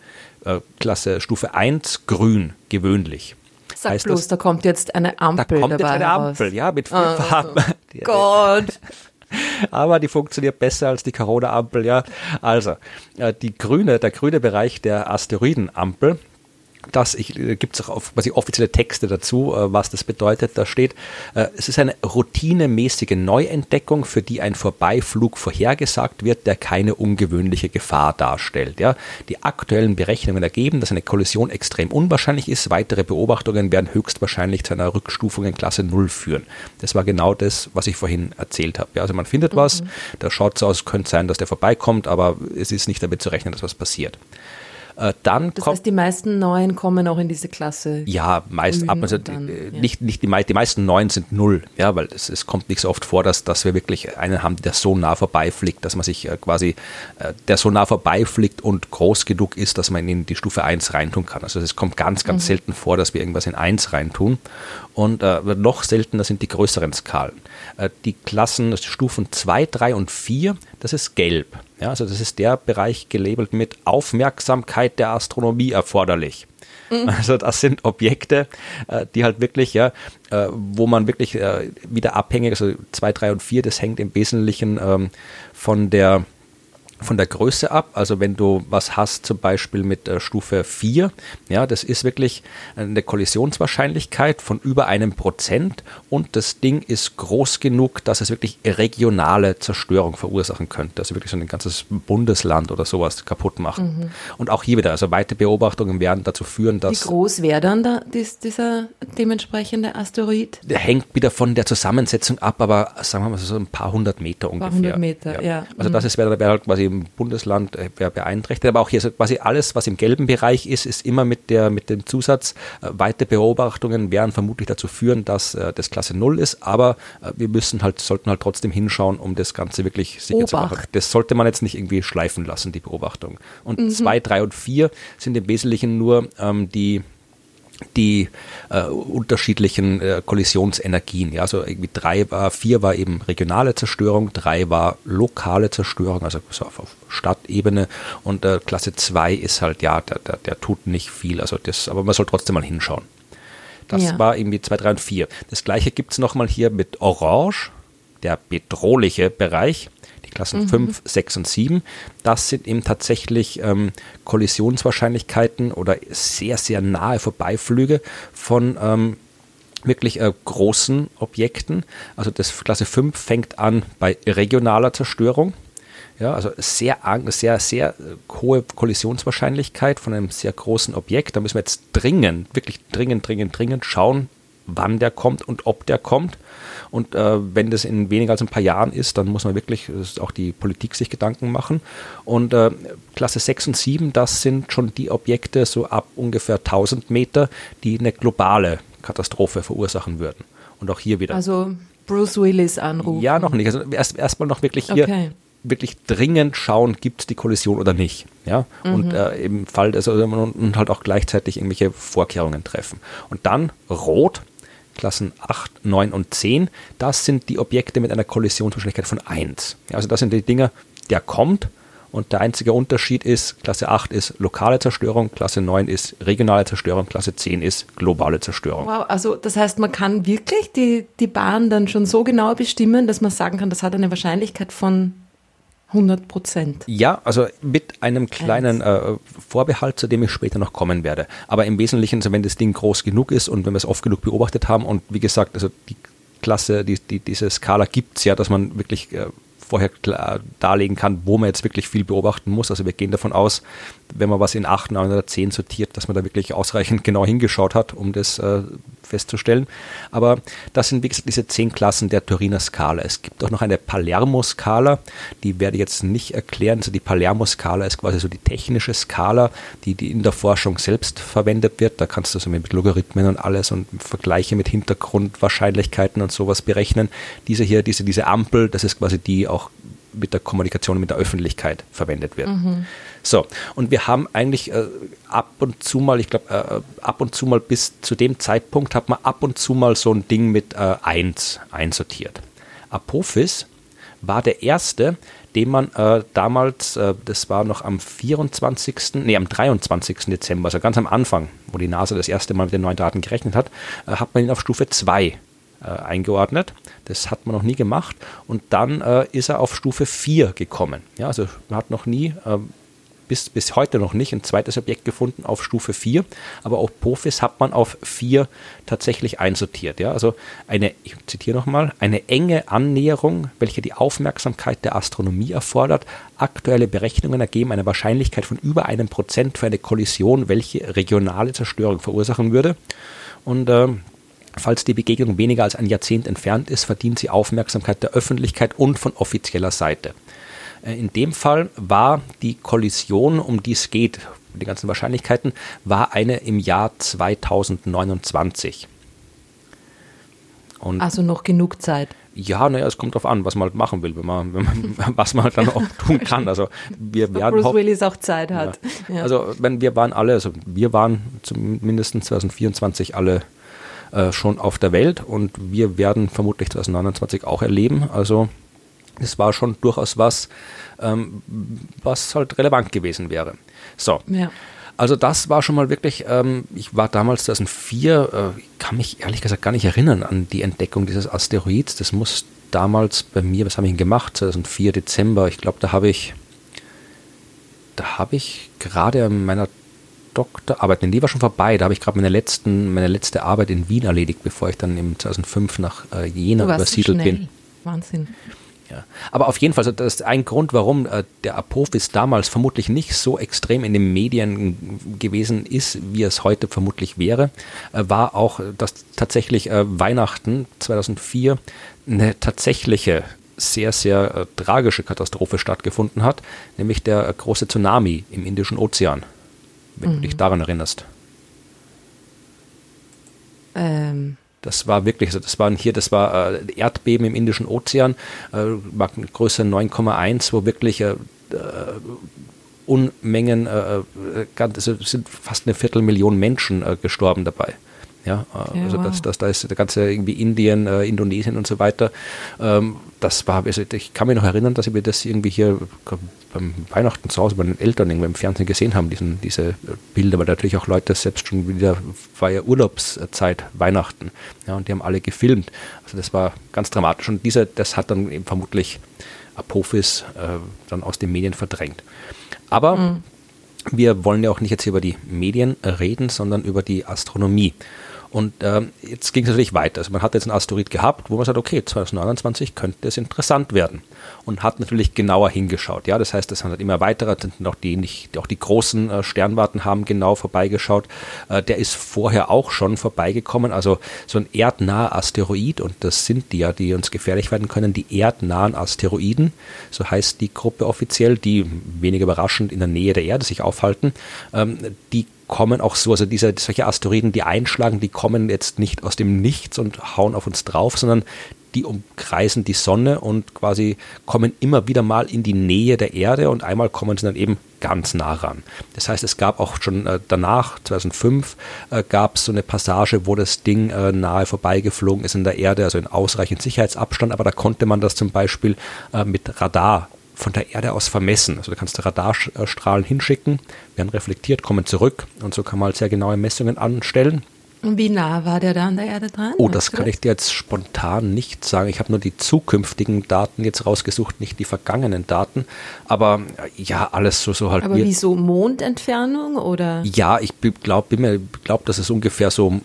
Speaker 1: Klasse Stufe 1, grün, gewöhnlich.
Speaker 2: Sag heißt bloß, das, da kommt jetzt eine Ampel
Speaker 1: Da kommt
Speaker 2: jetzt
Speaker 1: eine Ampel, ja, mit vier oh, Farben.
Speaker 2: Gott.
Speaker 1: Aber die funktioniert besser als die Corona-Ampel, ja. Also, äh, die grüne, der grüne Bereich der Asteroidenampel, das äh, gibt es auch auf, quasi offizielle Texte dazu, äh, was das bedeutet. Da steht, äh, es ist eine routinemäßige Neuentdeckung, für die ein Vorbeiflug vorhergesagt wird, der keine ungewöhnliche Gefahr darstellt. Ja. Die aktuellen Berechnungen ergeben, dass eine Kollision extrem unwahrscheinlich ist. Weitere Beobachtungen werden höchstwahrscheinlich zu einer Rückstufung in Klasse 0 führen. Das war genau das, was ich vorhin erzählt habe. Ja, also man findet mhm. was, da schaut es aus, könnte sein, dass der vorbeikommt, aber es ist nicht damit zu rechnen, dass was passiert.
Speaker 2: Äh, dann das heißt, die meisten Neuen kommen auch in diese Klasse.
Speaker 1: Ja, meist, also dann, äh, nicht, nicht die, die meisten Neuen sind null, ja, weil es, es kommt nicht so oft vor, dass, dass wir wirklich einen haben, der so nah vorbeifliegt, dass man sich äh, quasi, äh, der so nah vorbeifliegt und groß genug ist, dass man in die Stufe 1 reintun kann. Also es kommt ganz, ganz mhm. selten vor, dass wir irgendwas in 1 reintun. Und äh, noch seltener sind die größeren Skalen. Äh, die Klassen, Stufen 2, 3 und 4, das ist gelb. Ja, also das ist der Bereich gelabelt mit Aufmerksamkeit der Astronomie erforderlich. Mhm. Also das sind Objekte, äh, die halt wirklich, ja, äh, wo man wirklich wieder abhängig, also 2, 3 und 4, das hängt im Wesentlichen ähm, von der von der Größe ab. Also wenn du was hast, zum Beispiel mit äh, Stufe 4, ja, das ist wirklich eine Kollisionswahrscheinlichkeit von über einem Prozent und das Ding ist groß genug, dass es wirklich regionale Zerstörung verursachen könnte. Also wirklich so ein ganzes Bundesland oder sowas kaputt machen. Mhm. Und auch hier wieder, also weite Beobachtungen werden dazu führen, dass.
Speaker 2: Wie groß wäre dann da, dies, dieser dementsprechende Asteroid?
Speaker 1: Der hängt wieder von der Zusammensetzung ab, aber sagen wir mal so ein paar hundert Meter ungefähr. Ein paar hundert Meter, ja. ja. Also das wäre wär halt quasi im Bundesland äh, beeinträchtigt. Aber auch hier quasi alles, was im gelben Bereich ist, ist immer mit, der, mit dem Zusatz, äh, weite Beobachtungen werden vermutlich dazu führen, dass äh, das Klasse 0 ist. Aber wir müssen halt, sollten halt trotzdem hinschauen, um das Ganze wirklich sicher Obacht. zu machen. Das sollte man jetzt nicht irgendwie schleifen lassen, die Beobachtung. Und 2, mhm. 3 und 4 sind im Wesentlichen nur ähm, die die äh, unterschiedlichen äh, Kollisionsenergien. Ja, also irgendwie drei war, vier war eben regionale Zerstörung, drei war lokale Zerstörung, also so auf, auf Stadtebene und äh, Klasse 2 ist halt, ja, der, der, der, tut nicht viel, also das, aber man soll trotzdem mal hinschauen. Das ja. war irgendwie 2, 3 und 4. Das gleiche gibt es nochmal hier mit Orange, der bedrohliche Bereich. Klassen mhm. 5, 6 und 7. Das sind eben tatsächlich ähm, Kollisionswahrscheinlichkeiten oder sehr, sehr nahe Vorbeiflüge von ähm, wirklich äh, großen Objekten. Also das Klasse 5 fängt an bei regionaler Zerstörung. Ja, also sehr, sehr, sehr äh, hohe Kollisionswahrscheinlichkeit von einem sehr großen Objekt. Da müssen wir jetzt dringend, wirklich dringend, dringend, dringend schauen, wann der kommt und ob der kommt. Und äh, wenn das in weniger als ein paar Jahren ist, dann muss man wirklich auch die Politik sich Gedanken machen. Und äh, Klasse 6 und 7, das sind schon die Objekte so ab ungefähr 1000 Meter, die eine globale Katastrophe verursachen würden. Und auch hier wieder.
Speaker 2: Also Bruce Willis anrufen.
Speaker 1: Ja, noch nicht. Also erst erstmal noch wirklich hier okay. wirklich dringend schauen, gibt es die Kollision oder nicht. Ja, mhm. und äh, im Fall, also, und, und halt auch gleichzeitig irgendwelche Vorkehrungen treffen. Und dann rot, Klassen 8, 9 und 10, das sind die Objekte mit einer Kollisionswahrscheinlichkeit von 1. Also das sind die Dinge, der kommt und der einzige Unterschied ist, Klasse 8 ist lokale Zerstörung, Klasse 9 ist regionale Zerstörung, Klasse 10 ist globale Zerstörung.
Speaker 2: Wow, also das heißt, man kann wirklich die, die Bahn dann schon so genau bestimmen, dass man sagen kann, das hat eine Wahrscheinlichkeit von 100 Prozent.
Speaker 1: Ja, also mit einem kleinen äh, Vorbehalt, zu dem ich später noch kommen werde. Aber im Wesentlichen, also wenn das Ding groß genug ist und wenn wir es oft genug beobachtet haben und wie gesagt, also die Klasse, die, die, diese Skala gibt es ja, dass man wirklich äh, vorher klar darlegen kann, wo man jetzt wirklich viel beobachten muss. Also wir gehen davon aus, wenn man was in 8, 9 oder 10 sortiert, dass man da wirklich ausreichend genau hingeschaut hat, um das äh, festzustellen. Aber das sind, wie gesagt, diese 10 Klassen der Turiner Skala. Es gibt auch noch eine Palermo-Skala, die werde ich jetzt nicht erklären. Also die Palermo-Skala ist quasi so die technische Skala, die, die in der Forschung selbst verwendet wird. Da kannst du so mit Logarithmen und alles und Vergleiche mit Hintergrundwahrscheinlichkeiten und sowas berechnen. Diese hier, diese, diese Ampel, das ist quasi die auch mit der Kommunikation mit der Öffentlichkeit verwendet wird. Mhm. So, und wir haben eigentlich äh, ab und zu mal, ich glaube, äh, ab und zu mal bis zu dem Zeitpunkt hat man ab und zu mal so ein Ding mit äh, 1 einsortiert. Apophis war der erste, den man äh, damals, äh, das war noch am 24., nee, am 23. Dezember, also ganz am Anfang, wo die NASA das erste Mal mit den neuen Daten gerechnet hat, äh, hat man ihn auf Stufe 2 äh, eingeordnet. Das hat man noch nie gemacht. Und dann äh, ist er auf Stufe 4 gekommen. Ja, also man hat noch nie äh, bis, bis heute noch nicht ein zweites Objekt gefunden auf Stufe 4, aber auch Apophis hat man auf 4 tatsächlich einsortiert. Ja? Also eine, ich zitiere nochmal, eine enge Annäherung, welche die Aufmerksamkeit der Astronomie erfordert. Aktuelle Berechnungen ergeben eine Wahrscheinlichkeit von über einem Prozent für eine Kollision, welche regionale Zerstörung verursachen würde. Und äh, Falls die Begegnung weniger als ein Jahrzehnt entfernt ist, verdient sie Aufmerksamkeit der Öffentlichkeit und von offizieller Seite. Äh, in dem Fall war die Kollision, um die es geht, die ganzen Wahrscheinlichkeiten, war eine im Jahr 2029.
Speaker 2: Und also noch genug Zeit.
Speaker 1: Ja, naja, es kommt darauf an, was man halt machen will, wenn man, wenn man was man halt dann auch tun kann. Also wir werden
Speaker 2: Bruce Willis auch Zeit hat.
Speaker 1: Ja. Ja. Also wenn wir waren alle, also wir waren zumindest 2024 alle äh, schon auf der Welt und wir werden vermutlich 2029 auch erleben. Also es war schon durchaus was, ähm, was halt relevant gewesen wäre. So. Ja. Also das war schon mal wirklich, ähm, ich war damals 2004, äh, kann mich ehrlich gesagt gar nicht erinnern an die Entdeckung dieses Asteroids. Das muss damals bei mir, was habe ich denn gemacht? 2004 Dezember, ich glaube, da habe ich, da habe ich gerade an meiner Doktorarbeit, nee, die war schon vorbei, da habe ich gerade meine, meine letzte Arbeit in Wien erledigt, bevor ich dann im 2005 nach äh, Jena übersiedelt bin.
Speaker 2: Wahnsinn.
Speaker 1: Ja. Aber auf jeden Fall, das ist ein Grund, warum äh, der Apophis damals vermutlich nicht so extrem in den Medien gewesen ist, wie es heute vermutlich wäre, äh, war auch, dass tatsächlich äh, Weihnachten 2004 eine tatsächliche sehr, sehr äh, tragische Katastrophe stattgefunden hat, nämlich der große Tsunami im Indischen Ozean, wenn mhm. du dich daran erinnerst. Ähm, das war wirklich, das waren hier, das war äh, Erdbeben im Indischen Ozean, äh, Größe 9,1, wo wirklich äh, äh Unmengen, äh, äh, ganz, sind fast eine Viertelmillion Menschen äh, gestorben dabei. Ja, äh, ja also wow. das, das, da ist der ganze irgendwie Indien, äh, Indonesien und so weiter. Ähm, das war, also ich kann mich noch erinnern, dass wir das irgendwie hier beim Weihnachten zu Hause bei den Eltern irgendwie im Fernsehen gesehen haben, diesen, diese Bilder, weil natürlich auch Leute selbst schon wieder war ja Urlaubszeit Weihnachten. Ja, und die haben alle gefilmt. Also das war ganz dramatisch. Und diese, das hat dann eben vermutlich Apophis äh, dann aus den Medien verdrängt. Aber mhm. wir wollen ja auch nicht jetzt über die Medien reden, sondern über die Astronomie. Und ähm, jetzt ging es natürlich weiter. Also man hat jetzt einen Asteroid gehabt, wo man sagt, okay, 2029 könnte es interessant werden. Und hat natürlich genauer hingeschaut. Ja, das heißt, es halt immer weitere, auch die, nicht, auch die großen äh, Sternwarten haben genau vorbeigeschaut. Äh, der ist vorher auch schon vorbeigekommen. Also so ein erdnaher Asteroid, und das sind die ja, die uns gefährlich werden können, die erdnahen Asteroiden, so heißt die Gruppe offiziell, die weniger überraschend in der Nähe der Erde sich aufhalten, ähm, die kommen auch so, also diese, solche Asteroiden, die einschlagen, die kommen jetzt nicht aus dem Nichts und hauen auf uns drauf, sondern die umkreisen die Sonne und quasi kommen immer wieder mal in die Nähe der Erde und einmal kommen sie dann eben ganz nah ran. Das heißt, es gab auch schon äh, danach, 2005, äh, gab es so eine Passage, wo das Ding äh, nahe vorbeigeflogen ist in der Erde, also in ausreichend Sicherheitsabstand, aber da konnte man das zum Beispiel mit Radar von der Erde aus vermessen. Also du kannst Radarstrahlen hinschicken, werden reflektiert, kommen zurück und so kann man halt sehr genaue Messungen anstellen.
Speaker 2: Und wie nah war der da an der Erde dran?
Speaker 1: Oh, das kann ich dir jetzt spontan nicht sagen. Ich habe nur die zukünftigen Daten jetzt rausgesucht, nicht die vergangenen Daten. Aber ja, alles so, so halt.
Speaker 2: Aber wie so Mondentfernung oder?
Speaker 1: Ja, ich glaube, glaub, dass es ungefähr so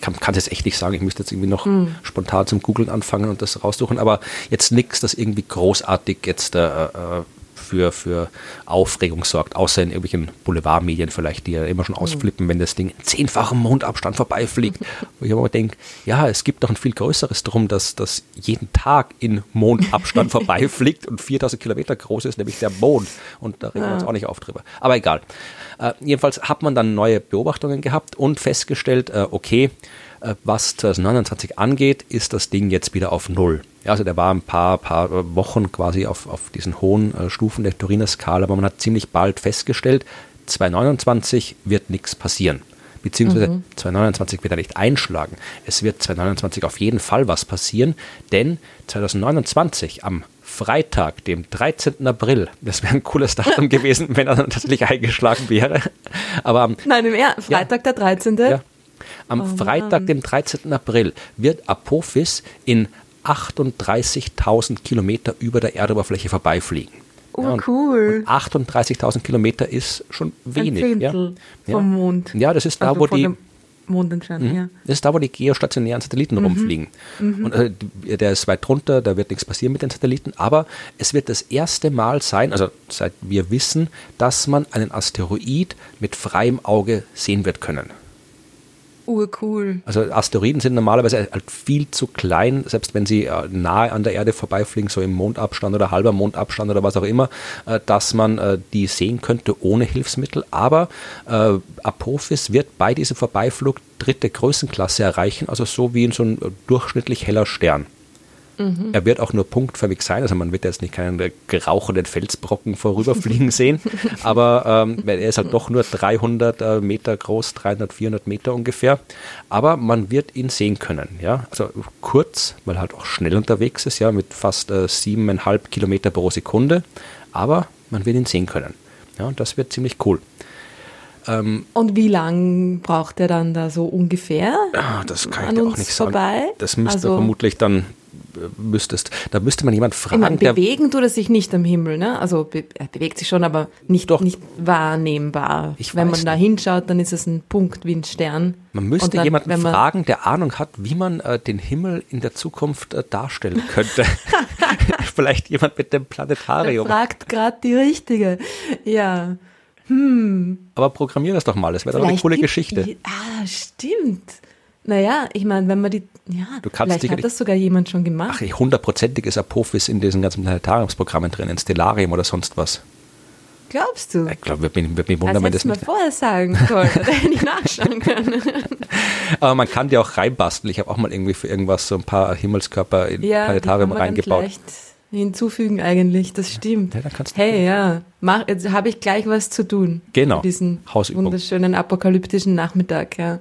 Speaker 1: kann es jetzt echt nicht sagen. Ich müsste jetzt irgendwie noch mhm. spontan zum Googlen anfangen und das raussuchen. Aber jetzt nichts, das irgendwie großartig jetzt äh, äh, für, für Aufregung sorgt, außer in irgendwelchen Boulevardmedien vielleicht, die ja immer schon hm. ausflippen, mhm. wenn das Ding in zehnfachem Mondabstand vorbeifliegt. Wo ich aber denke, ja, es gibt doch ein viel größeres drum, dass das jeden Tag in Mondabstand vorbeifliegt und 4000 Kilometer groß ist, nämlich der Mond. Und da reden wir uns auch nicht auf drüber. Aber egal. Äh, jedenfalls hat man dann neue Beobachtungen gehabt und festgestellt, äh, okay, was 2029 angeht, ist das Ding jetzt wieder auf Null. Ja, also der war ein paar, paar Wochen quasi auf, auf diesen hohen äh, Stufen der Turiner Skala, aber man hat ziemlich bald festgestellt, 2029 wird nichts passieren. Beziehungsweise mhm. 2029 wird er nicht einschlagen. Es wird 2029 auf jeden Fall was passieren, denn 2029 am Freitag, dem 13. April. Das wäre ein cooles Datum gewesen, wenn er dann tatsächlich eingeschlagen wäre. Aber am,
Speaker 2: Nein, im er Freitag, ja, der 13. Ja,
Speaker 1: am oh, Freitag, dem 13. April, wird Apophis in 38.000 Kilometer über der Erdoberfläche vorbeifliegen.
Speaker 2: Oh, ja, cool.
Speaker 1: 38.000 Kilometer ist schon wenig. Ein
Speaker 2: Zehntel
Speaker 1: ja.
Speaker 2: vom Mond.
Speaker 1: Ja, das ist da, also wo die
Speaker 2: Mond entfernt,
Speaker 1: mhm.
Speaker 2: ja.
Speaker 1: Das ist da, wo die geostationären Satelliten mhm. rumfliegen. Mhm. Und äh, der ist weit drunter, da wird nichts passieren mit den Satelliten, aber es wird das erste Mal sein, also seit wir wissen, dass man einen Asteroid mit freiem Auge sehen wird können.
Speaker 2: Urcool.
Speaker 1: Also Asteroiden sind normalerweise halt viel zu klein, selbst wenn sie äh, nahe an der Erde vorbeifliegen, so im Mondabstand oder halber Mondabstand oder was auch immer, äh, dass man äh, die sehen könnte ohne Hilfsmittel. Aber Apophis wird bei diesem Vorbeiflug dritte Größenklasse erreichen, also so wie in so ein durchschnittlich heller Stern. Mhm. Er wird auch nur punktförmig sein, also man wird jetzt nicht keinen gerauchenden Felsbrocken vorüberfliegen sehen, aber ähm, er ist halt doch nur 300 äh, Meter groß, 300, 400 Meter ungefähr, aber man wird ihn sehen können, ja, also kurz, weil er halt auch schnell unterwegs ist, ja, mit fast äh, siebeneinhalb Kilometer pro Sekunde, aber man wird ihn sehen können, ja, und das wird ziemlich cool.
Speaker 2: Ähm, und wie lang braucht er dann da so ungefähr?
Speaker 1: Ah, das kann ich dir auch nicht vorbei? sagen. Das müsste also, vermutlich dann müsstest. Da müsste man jemand fragen.
Speaker 2: Meine, bewegen tut er sich nicht am Himmel, ne? Also be er bewegt sich schon, aber nicht, Doch. nicht wahrnehmbar. Ich wenn man da hinschaut, dann ist es ein Punkt wie ein Stern.
Speaker 1: Man müsste dann, jemanden fragen, der Ahnung hat, wie man äh, den Himmel in der Zukunft äh, darstellen könnte. Vielleicht jemand mit dem Planetarium.
Speaker 2: Der fragt gerade die Richtige. Ja. Hm.
Speaker 1: Aber programmier das doch mal, das wäre doch eine coole Geschichte.
Speaker 2: Ah, stimmt. Naja, ich meine, wenn man die, ja,
Speaker 1: du kannst
Speaker 2: vielleicht hat das sogar jemand schon gemacht.
Speaker 1: Ach, hundertprozentig ist Apophis in diesen ganzen Planetariumsprogrammen drin, in Stellarium oder sonst was.
Speaker 2: Glaubst du?
Speaker 1: Ich glaube, würde mich, würd mich wundern,
Speaker 2: wenn das
Speaker 1: nicht...
Speaker 2: mal vorher sagen sollen, da hätte ich nachschauen können.
Speaker 1: Aber man kann die auch reinbasteln. Ich habe auch mal irgendwie für irgendwas so ein paar Himmelskörper in ja, Planetarium reingebaut. Ja,
Speaker 2: hinzufügen eigentlich, das stimmt.
Speaker 1: Ja,
Speaker 2: hey, ja, mach, jetzt habe ich gleich was zu tun.
Speaker 1: Genau.
Speaker 2: Diesen Hausübung. wunderschönen apokalyptischen Nachmittag, ja.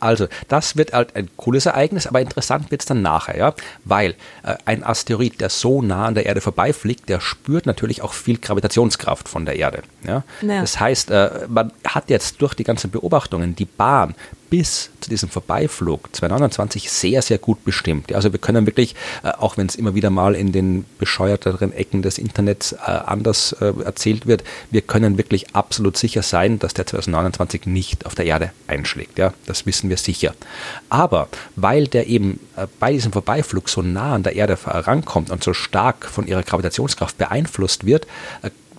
Speaker 1: Also, das wird halt ein cooles Ereignis, aber interessant wird es dann nachher, ja, weil äh, ein Asteroid, der so nah an der Erde vorbeifliegt, der spürt natürlich auch viel Gravitationskraft von der Erde. Ja? ja. Das heißt, äh, man hat jetzt durch die ganzen Beobachtungen die Bahn bis zu diesem Vorbeiflug 2029 sehr, sehr gut bestimmt. Also wir können wirklich, äh, auch wenn es immer wieder mal in den bescheuerteren Ecken des Internets äh, anders äh, erzählt wird, wir können wirklich absolut sicher sein, dass der 2029 nicht auf der Erde einschlägt. Ja, das wissen wir sicher. Aber weil der eben bei diesem Vorbeiflug so nah an der Erde herankommt und so stark von ihrer Gravitationskraft beeinflusst wird,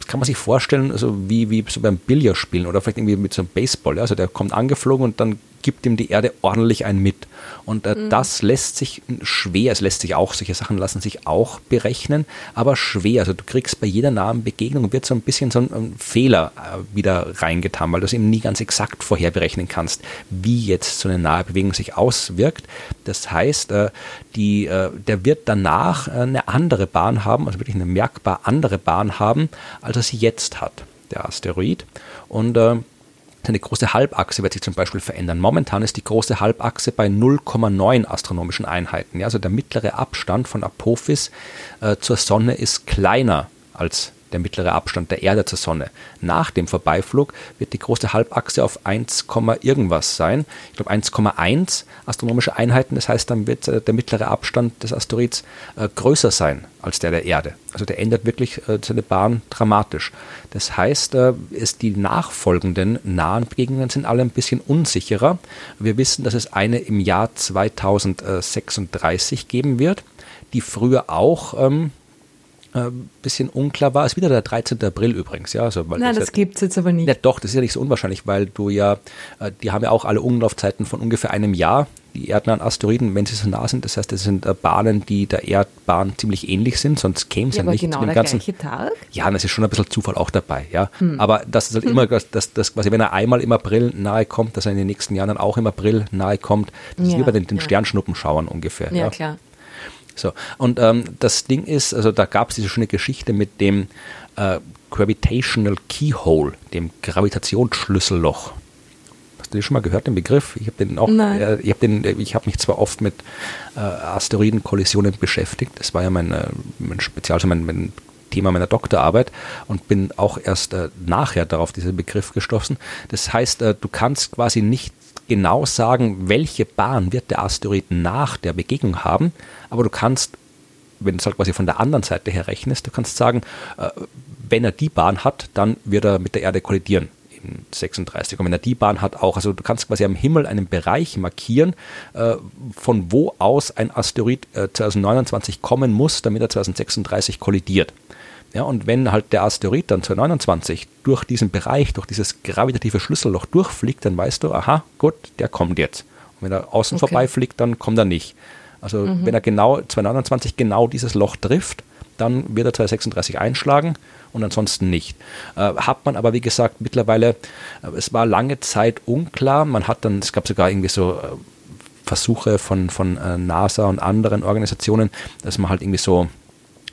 Speaker 1: kann man sich vorstellen, also wie, wie so beim Billardspielen oder vielleicht irgendwie mit so einem Baseball. Ja? Also der kommt angeflogen und dann gibt ihm die Erde ordentlich ein mit. Und äh, mhm. das lässt sich schwer, es lässt sich auch, solche Sachen lassen sich auch berechnen, aber schwer. Also du kriegst bei jeder nahen Begegnung wird so ein bisschen so ein, ein Fehler äh, wieder reingetan, weil du es eben nie ganz exakt vorher berechnen kannst, wie jetzt so eine nahe Bewegung sich auswirkt. Das heißt, äh, die, äh, der wird danach eine andere Bahn haben, also wirklich eine merkbar andere Bahn haben, als er sie jetzt hat, der Asteroid. Und seine große Halbachse wird sich zum Beispiel verändern. Momentan ist die große Halbachse bei 0,9 astronomischen Einheiten. Ja, also der mittlere Abstand von Apophis äh, zur Sonne ist kleiner als der mittlere Abstand der Erde zur Sonne. Nach dem Vorbeiflug wird die große Halbachse auf 1, irgendwas sein. Ich glaube 1,1 astronomische Einheiten. Das heißt, dann wird äh, der mittlere Abstand des Asteroids äh, größer sein als der der Erde. Also der ändert wirklich äh, seine Bahn dramatisch. Das heißt, es, die nachfolgenden nahen Begegnungen sind alle ein bisschen unsicherer. Wir wissen, dass es eine im Jahr 2036 geben wird, die früher auch ähm, äh, bisschen unklar war. Ist wieder der 13. April übrigens, ja. Also,
Speaker 2: Nein, das, das gibt es jetzt aber nicht.
Speaker 1: Ja, doch, das ist ja nicht so unwahrscheinlich, weil du ja, äh, die haben ja auch alle Umlaufzeiten von ungefähr einem Jahr, die erdnahen Asteroiden, wenn sie so nah sind. Das heißt, das sind äh, Bahnen, die der Erdbahn ziemlich ähnlich sind, sonst käme es ja, ja nicht
Speaker 2: genau
Speaker 1: zu dem
Speaker 2: der ganzen. Gleiche Tag?
Speaker 1: Ja, das ist schon ein bisschen Zufall auch dabei, ja. Hm. Aber das ist halt hm. immer, dass das quasi, wenn er einmal im April nahe kommt, dass er in den nächsten Jahren dann auch im April nahe kommt. Das ja, ist wie bei den, den ja. Sternschnuppenschauern ungefähr.
Speaker 2: Ja, ja. klar.
Speaker 1: So, und ähm, das Ding ist, also da gab es diese schöne Geschichte mit dem äh, Gravitational Keyhole, dem Gravitationsschlüsselloch. Hast du den schon mal gehört, den Begriff? Ich habe den auch, äh, ich habe ich habe mich zwar oft mit äh, Asteroidenkollisionen beschäftigt. Das war ja mein, äh, mein Spezial, also mein, mein Thema meiner Doktorarbeit und bin auch erst äh, nachher darauf diesen Begriff gestoßen. Das heißt, äh, du kannst quasi nicht genau sagen, welche Bahn wird der Asteroid nach der Begegnung haben, aber du kannst wenn du es halt quasi von der anderen Seite her rechnest, du kannst sagen, äh, wenn er die Bahn hat, dann wird er mit der Erde kollidieren. in 36. Und wenn er die Bahn hat, auch. Also du kannst quasi am Himmel einen Bereich markieren, äh, von wo aus ein Asteroid äh, 2029 kommen muss, damit er 2036 kollidiert. Ja, und wenn halt der Asteroid dann 2029 durch diesen Bereich, durch dieses gravitative Schlüsselloch durchfliegt, dann weißt du, aha, gut, der kommt jetzt. Und wenn er außen okay. vorbeifliegt, dann kommt er nicht. Also mhm. wenn er genau 2029 genau dieses Loch trifft, dann wird er 2036 einschlagen und ansonsten nicht. Äh, hat man aber, wie gesagt, mittlerweile, äh, es war lange Zeit unklar. Man hat dann, es gab sogar irgendwie so äh, Versuche von, von äh, NASA und anderen Organisationen, dass man halt irgendwie so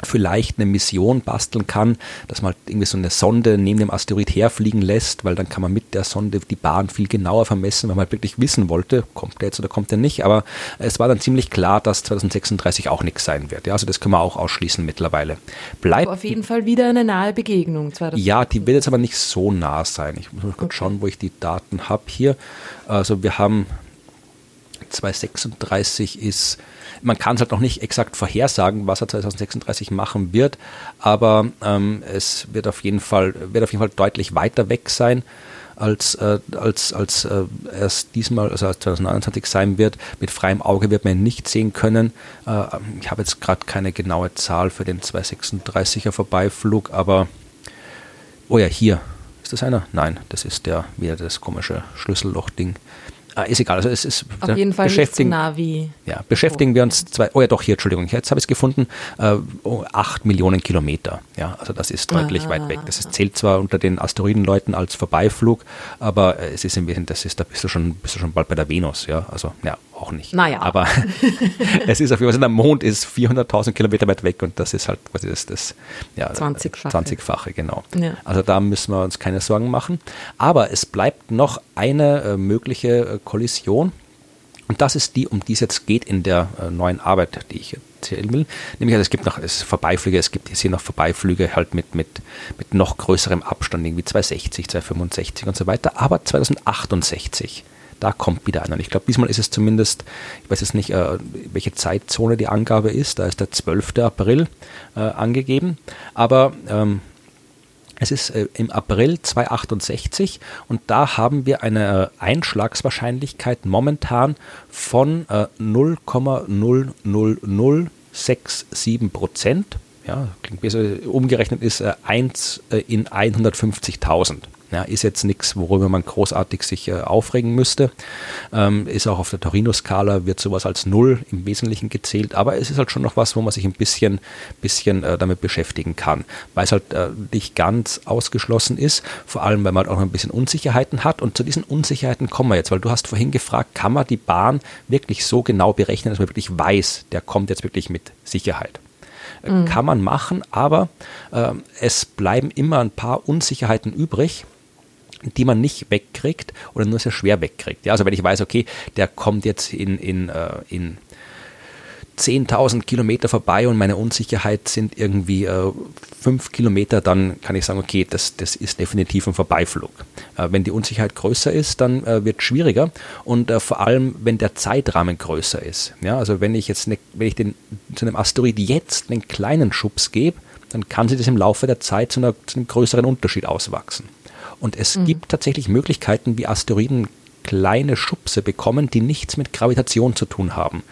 Speaker 1: vielleicht eine Mission basteln kann, dass man halt irgendwie so eine Sonde neben dem Asteroid herfliegen lässt, weil dann kann man mit der Sonde die Bahn viel genauer vermessen, weil man halt wirklich wissen wollte, kommt der jetzt oder kommt der nicht. Aber es war dann ziemlich klar, dass 2036 auch nichts sein wird. Ja, also das können wir auch ausschließen mittlerweile.
Speaker 2: Bleibt aber auf jeden Fall wieder eine nahe Begegnung.
Speaker 1: 2036. Ja, die wird jetzt aber nicht so nah sein. Ich muss mal kurz okay. schauen, wo ich die Daten habe hier. Also wir haben 2036 ist man kann es halt noch nicht exakt vorhersagen, was er 2036 machen wird, aber ähm, es wird auf jeden Fall, wird auf jeden Fall deutlich weiter weg sein als, äh, als, als äh, erst diesmal, also als 2029 sein wird. Mit freiem Auge wird man ihn nicht sehen können. Äh, ich habe jetzt gerade keine genaue Zahl für den 236er Vorbeiflug, aber oh ja, hier. Ist das einer? Nein, das ist der, wieder das komische Schlüsselloch-Ding. Ah, ist egal. Also es ist
Speaker 2: auf jeden Fall nicht so nah wie.
Speaker 1: Ja, beschäftigen wir uns zwei. Oh ja, doch hier. Entschuldigung. Jetzt habe ich es gefunden. Äh, oh, acht Millionen Kilometer. Ja, also das ist deutlich ah, weit weg. Das ist, zählt zwar unter den Asteroidenleuten als Vorbeiflug, aber es ist im Wesentlichen, das ist, da bist du schon, bist du schon bald bei der Venus. Ja, also ja, auch nicht.
Speaker 2: Naja.
Speaker 1: Aber es ist auf jeden Fall, der Mond ist 400.000 Kilometer weit weg und das ist halt quasi das, das ja,
Speaker 2: 20-fache.
Speaker 1: 20 genau. Ja. Also da müssen wir uns keine Sorgen machen. Aber es bleibt noch eine äh, mögliche äh, Kollision. Und das ist die, um die es jetzt geht in der äh, neuen Arbeit, die ich erzählen will. Nämlich, also es gibt noch es Vorbeiflüge, es gibt hier noch Vorbeiflüge halt mit, mit, mit noch größerem Abstand, irgendwie 260, 265 und so weiter. Aber 2068 da kommt wieder einer. Ich glaube, diesmal ist es zumindest, ich weiß jetzt nicht, äh, welche Zeitzone die Angabe ist, da ist der 12. April äh, angegeben, aber ähm, es ist äh, im April 268 und da haben wir eine Einschlagswahrscheinlichkeit momentan von äh, 0,00067 Prozent. Ja, klingt besser. Umgerechnet ist äh, 1 äh, in 150.000. Ja, ist jetzt nichts, worüber man großartig sich äh, aufregen müsste. Ähm, ist auch auf der Torino-Skala, wird sowas als Null im Wesentlichen gezählt, aber es ist halt schon noch was, wo man sich ein bisschen, bisschen äh, damit beschäftigen kann, weil es halt äh, nicht ganz ausgeschlossen ist, vor allem weil man halt auch noch ein bisschen Unsicherheiten hat. Und zu diesen Unsicherheiten kommen wir jetzt, weil du hast vorhin gefragt, kann man die Bahn wirklich so genau berechnen, dass man wirklich weiß, der kommt jetzt wirklich mit Sicherheit? Äh, mhm. kann man machen, aber äh, es bleiben immer ein paar Unsicherheiten übrig die man nicht wegkriegt oder nur sehr schwer wegkriegt. Ja, also wenn ich weiß, okay, der kommt jetzt in, in, äh, in 10.000 Kilometer vorbei und meine Unsicherheit sind irgendwie äh, 5 Kilometer, dann kann ich sagen, okay, das, das ist definitiv ein Vorbeiflug. Äh, wenn die Unsicherheit größer ist, dann äh, wird es schwieriger und äh, vor allem, wenn der Zeitrahmen größer ist. Ja, also wenn ich jetzt, ne, wenn ich den, zu einem Asteroid jetzt einen kleinen Schubs gebe, dann kann sich das im Laufe der Zeit zu, einer, zu einem größeren Unterschied auswachsen. Und es mhm. gibt tatsächlich Möglichkeiten, wie Asteroiden kleine Schubse bekommen, die nichts mit Gravitation zu tun haben.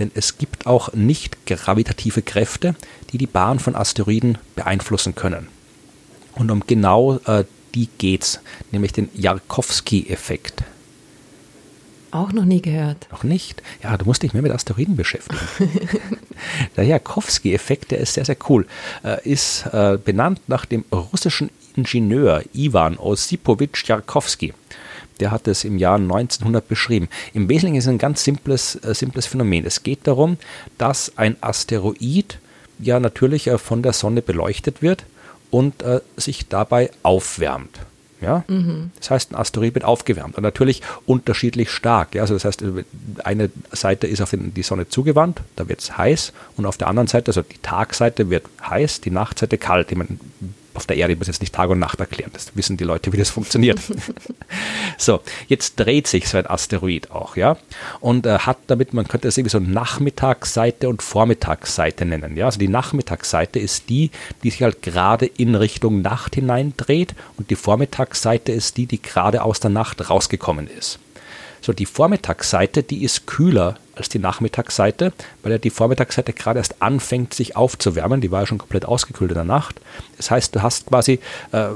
Speaker 1: Denn es gibt auch nicht gravitative Kräfte, die die Bahn von Asteroiden beeinflussen können. Und um genau äh, die geht's, nämlich den Jarkowski-Effekt.
Speaker 2: Auch noch nie gehört.
Speaker 1: Noch nicht? Ja, du musst dich mehr mit Asteroiden beschäftigen. der Jarkowski-Effekt, der ist sehr, sehr cool. Äh, ist äh, benannt nach dem russischen Ingenieur Ivan Osipowitsch Jarkowski. Der hat es im Jahr 1900 beschrieben. Im Wesentlichen ist es ein ganz simples, äh, simples Phänomen. Es geht darum, dass ein Asteroid ja natürlich von der Sonne beleuchtet wird und sich dabei aufwärmt. Ja? Mhm. Das heißt, ein Asteroid wird aufgewärmt und natürlich unterschiedlich stark. Ja? Also das heißt, eine Seite ist auf die Sonne zugewandt, da wird es heiß und auf der anderen Seite, also die Tagseite wird heiß, die Nachtseite kalt. Ich meine, auf der Erde, muss jetzt nicht Tag und Nacht erklären, das wissen die Leute, wie das funktioniert. so, jetzt dreht sich so ein Asteroid auch, ja, und äh, hat damit, man könnte es irgendwie so Nachmittagsseite und Vormittagsseite nennen, ja, also die Nachmittagsseite ist die, die sich halt gerade in Richtung Nacht hinein dreht und die Vormittagsseite ist die, die gerade aus der Nacht rausgekommen ist. So, die Vormittagsseite, die ist kühler als die Nachmittagsseite, weil ja die Vormittagsseite gerade erst anfängt, sich aufzuwärmen. Die war ja schon komplett ausgekühlt in der Nacht. Das heißt, du hast quasi äh,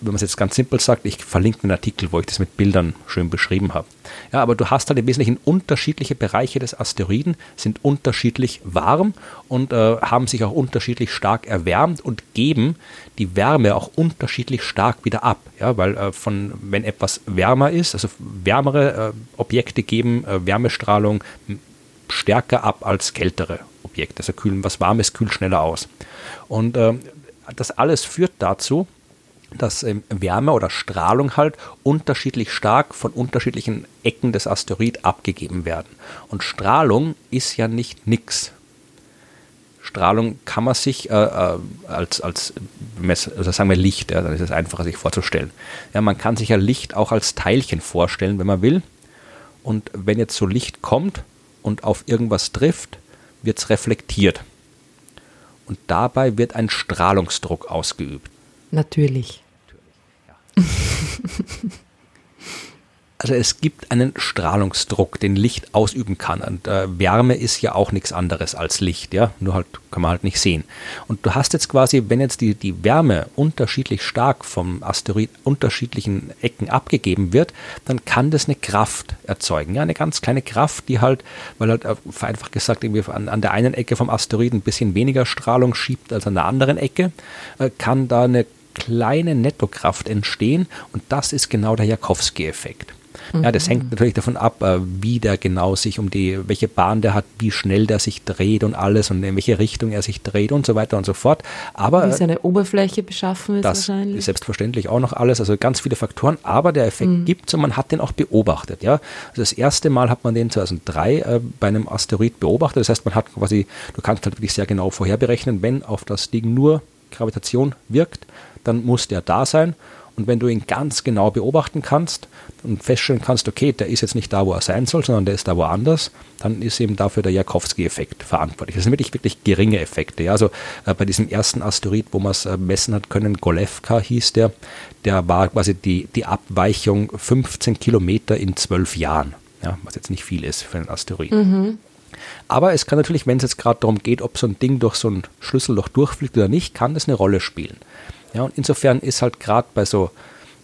Speaker 1: wenn man es jetzt ganz simpel sagt, ich verlinke einen Artikel, wo ich das mit Bildern schön beschrieben habe. Ja, aber du hast halt im Wesentlichen unterschiedliche Bereiche des Asteroiden, sind unterschiedlich warm und äh, haben sich auch unterschiedlich stark erwärmt und geben die Wärme auch unterschiedlich stark wieder ab. Ja, weil äh, von, wenn etwas wärmer ist, also wärmere äh, Objekte geben äh, Wärmestrahlung stärker ab als kältere Objekte. Also kühlen, was Warmes kühlt schneller aus. Und äh, das alles führt dazu, dass ähm, Wärme oder Strahlung halt unterschiedlich stark von unterschiedlichen Ecken des Asteroid abgegeben werden. Und Strahlung ist ja nicht nix. Strahlung kann man sich äh, äh als, als also sagen wir Licht, ja, dann ist es einfacher sich vorzustellen. Ja, man kann sich ja Licht auch als Teilchen vorstellen, wenn man will. Und wenn jetzt so Licht kommt und auf irgendwas trifft, wird es reflektiert. Und dabei wird ein Strahlungsdruck ausgeübt.
Speaker 2: Natürlich.
Speaker 1: Also es gibt einen Strahlungsdruck, den Licht ausüben kann. Und äh, Wärme ist ja auch nichts anderes als Licht, ja. Nur halt kann man halt nicht sehen. Und du hast jetzt quasi, wenn jetzt die, die Wärme unterschiedlich stark vom Asteroid unterschiedlichen Ecken abgegeben wird, dann kann das eine Kraft erzeugen. Ja, eine ganz kleine Kraft, die halt, weil halt äh, vereinfacht gesagt, irgendwie an, an der einen Ecke vom Asteroid ein bisschen weniger Strahlung schiebt als an der anderen Ecke, äh, kann da eine kleine Nettokraft entstehen und das ist genau der Jakowski-Effekt. Ja, das hängt natürlich davon ab, äh, wie der genau sich um die, welche Bahn der hat, wie schnell der sich dreht und alles und in welche Richtung er sich dreht und so weiter und so fort. Aber
Speaker 2: wie seine Oberfläche beschaffen ist
Speaker 1: das wahrscheinlich. Ist selbstverständlich auch noch alles, also ganz viele Faktoren, aber der Effekt mhm. gibt es und man hat den auch beobachtet. Ja, also das erste Mal hat man den 2003 äh, bei einem Asteroid beobachtet. Das heißt, man hat quasi, du kannst halt wirklich sehr genau vorherberechnen, wenn auf das Ding nur Gravitation wirkt, dann muss der da sein. Und wenn du ihn ganz genau beobachten kannst und feststellen kannst, okay, der ist jetzt nicht da, wo er sein soll, sondern der ist da woanders, dann ist eben dafür der Jakowski-Effekt verantwortlich. Das sind wirklich, wirklich geringe Effekte. Ja. Also äh, bei diesem ersten Asteroid, wo man es äh, messen hat können, Golevka hieß der, der war quasi die, die Abweichung 15 Kilometer in zwölf Jahren, ja, was jetzt nicht viel ist für einen Asteroid. Mhm. Aber es kann natürlich, wenn es jetzt gerade darum geht, ob so ein Ding durch so ein Schlüsselloch durchfliegt oder nicht, kann das eine Rolle spielen. Ja, und insofern ist halt gerade bei so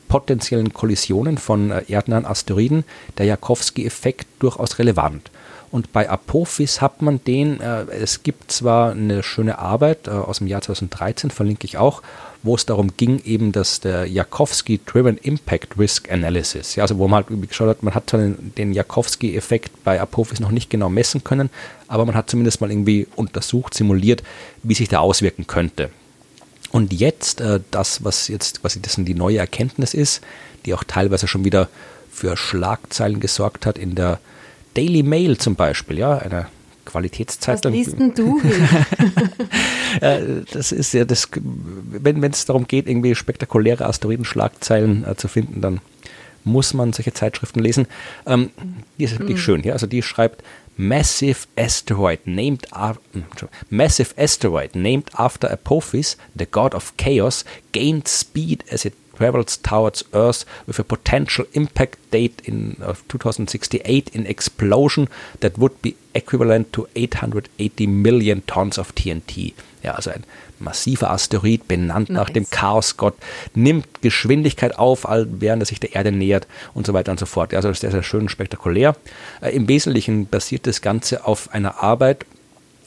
Speaker 1: potenziellen Kollisionen von äh, erdnahen Asteroiden der Jakowski-Effekt durchaus relevant. Und bei Apophis hat man den, äh, es gibt zwar eine schöne Arbeit äh, aus dem Jahr 2013, verlinke ich auch, wo es darum ging, eben dass der Jakowski-Driven Impact Risk Analysis, ja, also wo man halt geschaut hat, man hat den, den Jakowski-Effekt bei Apophis noch nicht genau messen können, aber man hat zumindest mal irgendwie untersucht, simuliert, wie sich der auswirken könnte. Und jetzt, äh, das, was jetzt quasi das die neue Erkenntnis ist, die auch teilweise schon wieder für Schlagzeilen gesorgt hat in der Daily Mail zum Beispiel, ja, einer Qualitätszeitung.
Speaker 2: Was liest denn du?
Speaker 1: Äh, das ist ja das, wenn es darum geht, irgendwie spektakuläre Asteroiden-Schlagzeilen äh, zu finden, dann muss man solche Zeitschriften lesen. Ähm, die ist wirklich mhm. schön, ja. Also die schreibt, massive asteroid named after, massive asteroid named after Apophis, the god of chaos, gained speed as it travels towards Earth with a potential impact date in uh, 2068 in explosion that would be equivalent to 880 million tons of TNT. Ja, also ein massiver Asteroid, benannt nice. nach dem Chaosgott, nimmt Geschwindigkeit auf, während er sich der Erde nähert und so weiter und so fort. Also das ist sehr, sehr schön und spektakulär. Äh, Im Wesentlichen basiert das Ganze auf einer Arbeit,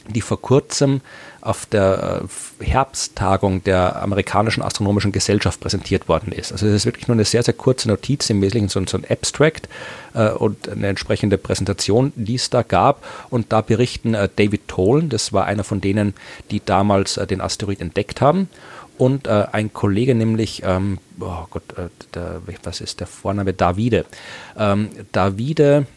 Speaker 1: die vor kurzem auf der äh, Herbsttagung der amerikanischen astronomischen Gesellschaft präsentiert worden ist. Also es ist wirklich nur eine sehr, sehr kurze Notiz, im Wesentlichen so, ein Abstract äh, und eine entsprechende Präsentation, die es da gab. Und da berichten äh, David Tolan, das war einer von denen, die damals äh, den Asteroid entdeckt haben, und äh, ein Kollege, nämlich, ähm, oh Gott, äh, der, was ist der Vorname? Davide. Ähm, Davide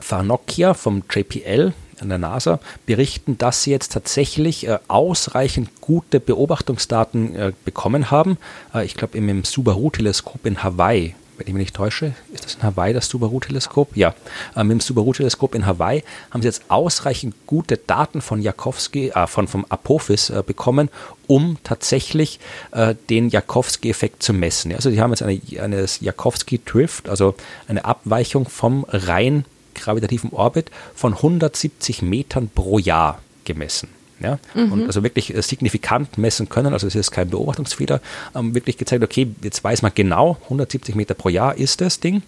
Speaker 1: Farnokia vom JPL, an der NASA berichten, dass sie jetzt tatsächlich äh, ausreichend gute Beobachtungsdaten äh, bekommen haben. Äh, ich glaube, im Subaru-Teleskop in Hawaii wenn ich mich nicht täusche, ist das in Hawaii das Subaru-Teleskop? Ja, mit dem Subaru-Teleskop in Hawaii haben sie jetzt ausreichend gute Daten von Jakowski, äh, von, vom Apophis äh, bekommen, um tatsächlich äh, den Jakowski-Effekt zu messen. Also die haben jetzt eine, eine Jakowski-Drift, also eine Abweichung vom rein gravitativen Orbit von 170 Metern pro Jahr gemessen. Ja? Mhm. Und also wirklich äh, signifikant messen können, also es ist kein Beobachtungsfehler, ähm, wirklich gezeigt, okay, jetzt weiß man genau, 170 Meter pro Jahr ist das Ding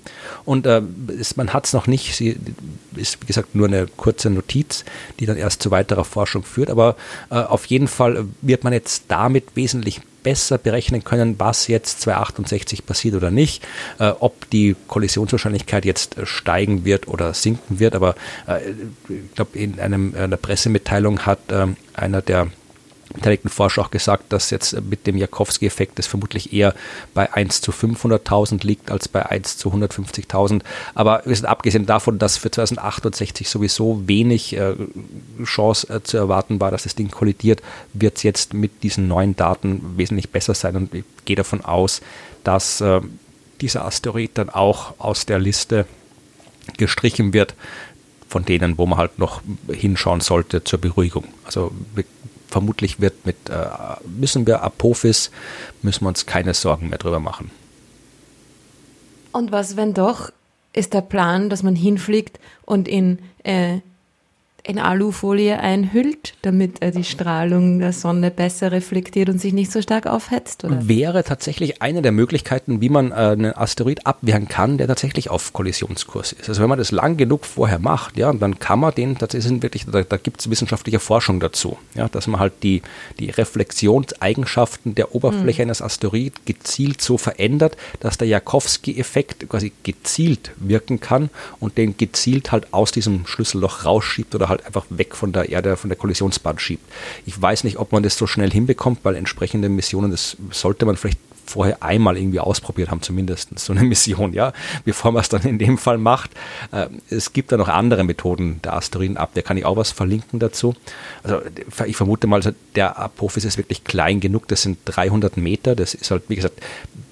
Speaker 1: und äh, ist, man hat es noch nicht, sie ist wie gesagt nur eine kurze Notiz, die dann erst zu weiterer Forschung führt, aber äh, auf jeden Fall wird man jetzt damit wesentlich besser berechnen können, was jetzt 268 passiert oder nicht, äh, ob die Kollisionswahrscheinlichkeit jetzt äh, steigen wird oder sinken wird. Aber äh, ich glaube, in einem, einer Pressemitteilung hat ähm, einer der beteiligten Forscher auch gesagt, dass jetzt mit dem Jakowski-Effekt es vermutlich eher bei 1 zu 500.000 liegt als bei 1 zu 150.000. Aber wir sind abgesehen davon, dass für 2068 sowieso wenig äh, Chance äh, zu erwarten war, dass das Ding kollidiert, wird es jetzt mit diesen neuen Daten wesentlich besser sein. Und ich gehe davon aus, dass äh, dieser Asteroid dann auch aus der Liste gestrichen wird, von denen, wo man halt noch hinschauen sollte zur Beruhigung. Also wir vermutlich wird mit, äh, müssen wir Apophis, müssen wir uns keine Sorgen mehr drüber machen.
Speaker 2: Und was, wenn doch, ist der Plan, dass man hinfliegt und in äh, in Alufolie einhüllt, damit er die Strahlung der Sonne besser reflektiert und sich nicht so stark aufhetzt? Oder?
Speaker 1: Wäre tatsächlich eine der Möglichkeiten, wie man äh, einen Asteroid abwehren kann, der tatsächlich auf Kollisionskurs ist. Also wenn man das lang genug vorher macht, ja, dann kann man den, ist wirklich, da, da gibt es wissenschaftliche Forschung dazu, ja, dass man halt die, die Reflexionseigenschaften der Oberfläche mhm. eines Asteroid gezielt so verändert, dass der Jakowski-Effekt quasi gezielt wirken kann und den gezielt halt aus diesem Schlüsselloch rausschiebt oder halt halt einfach weg von der Erde, von der Kollisionsbahn schiebt. Ich weiß nicht, ob man das so schnell hinbekommt, weil entsprechende Missionen, das sollte man vielleicht vorher einmal irgendwie ausprobiert haben, zumindest so eine Mission, ja, bevor man es dann in dem Fall macht. Äh, es gibt da noch andere Methoden der Asteroidenabwehr, kann ich auch was verlinken dazu. Also ich vermute mal, also der Apophis ist wirklich klein genug, das sind 300 Meter, das ist halt, wie gesagt,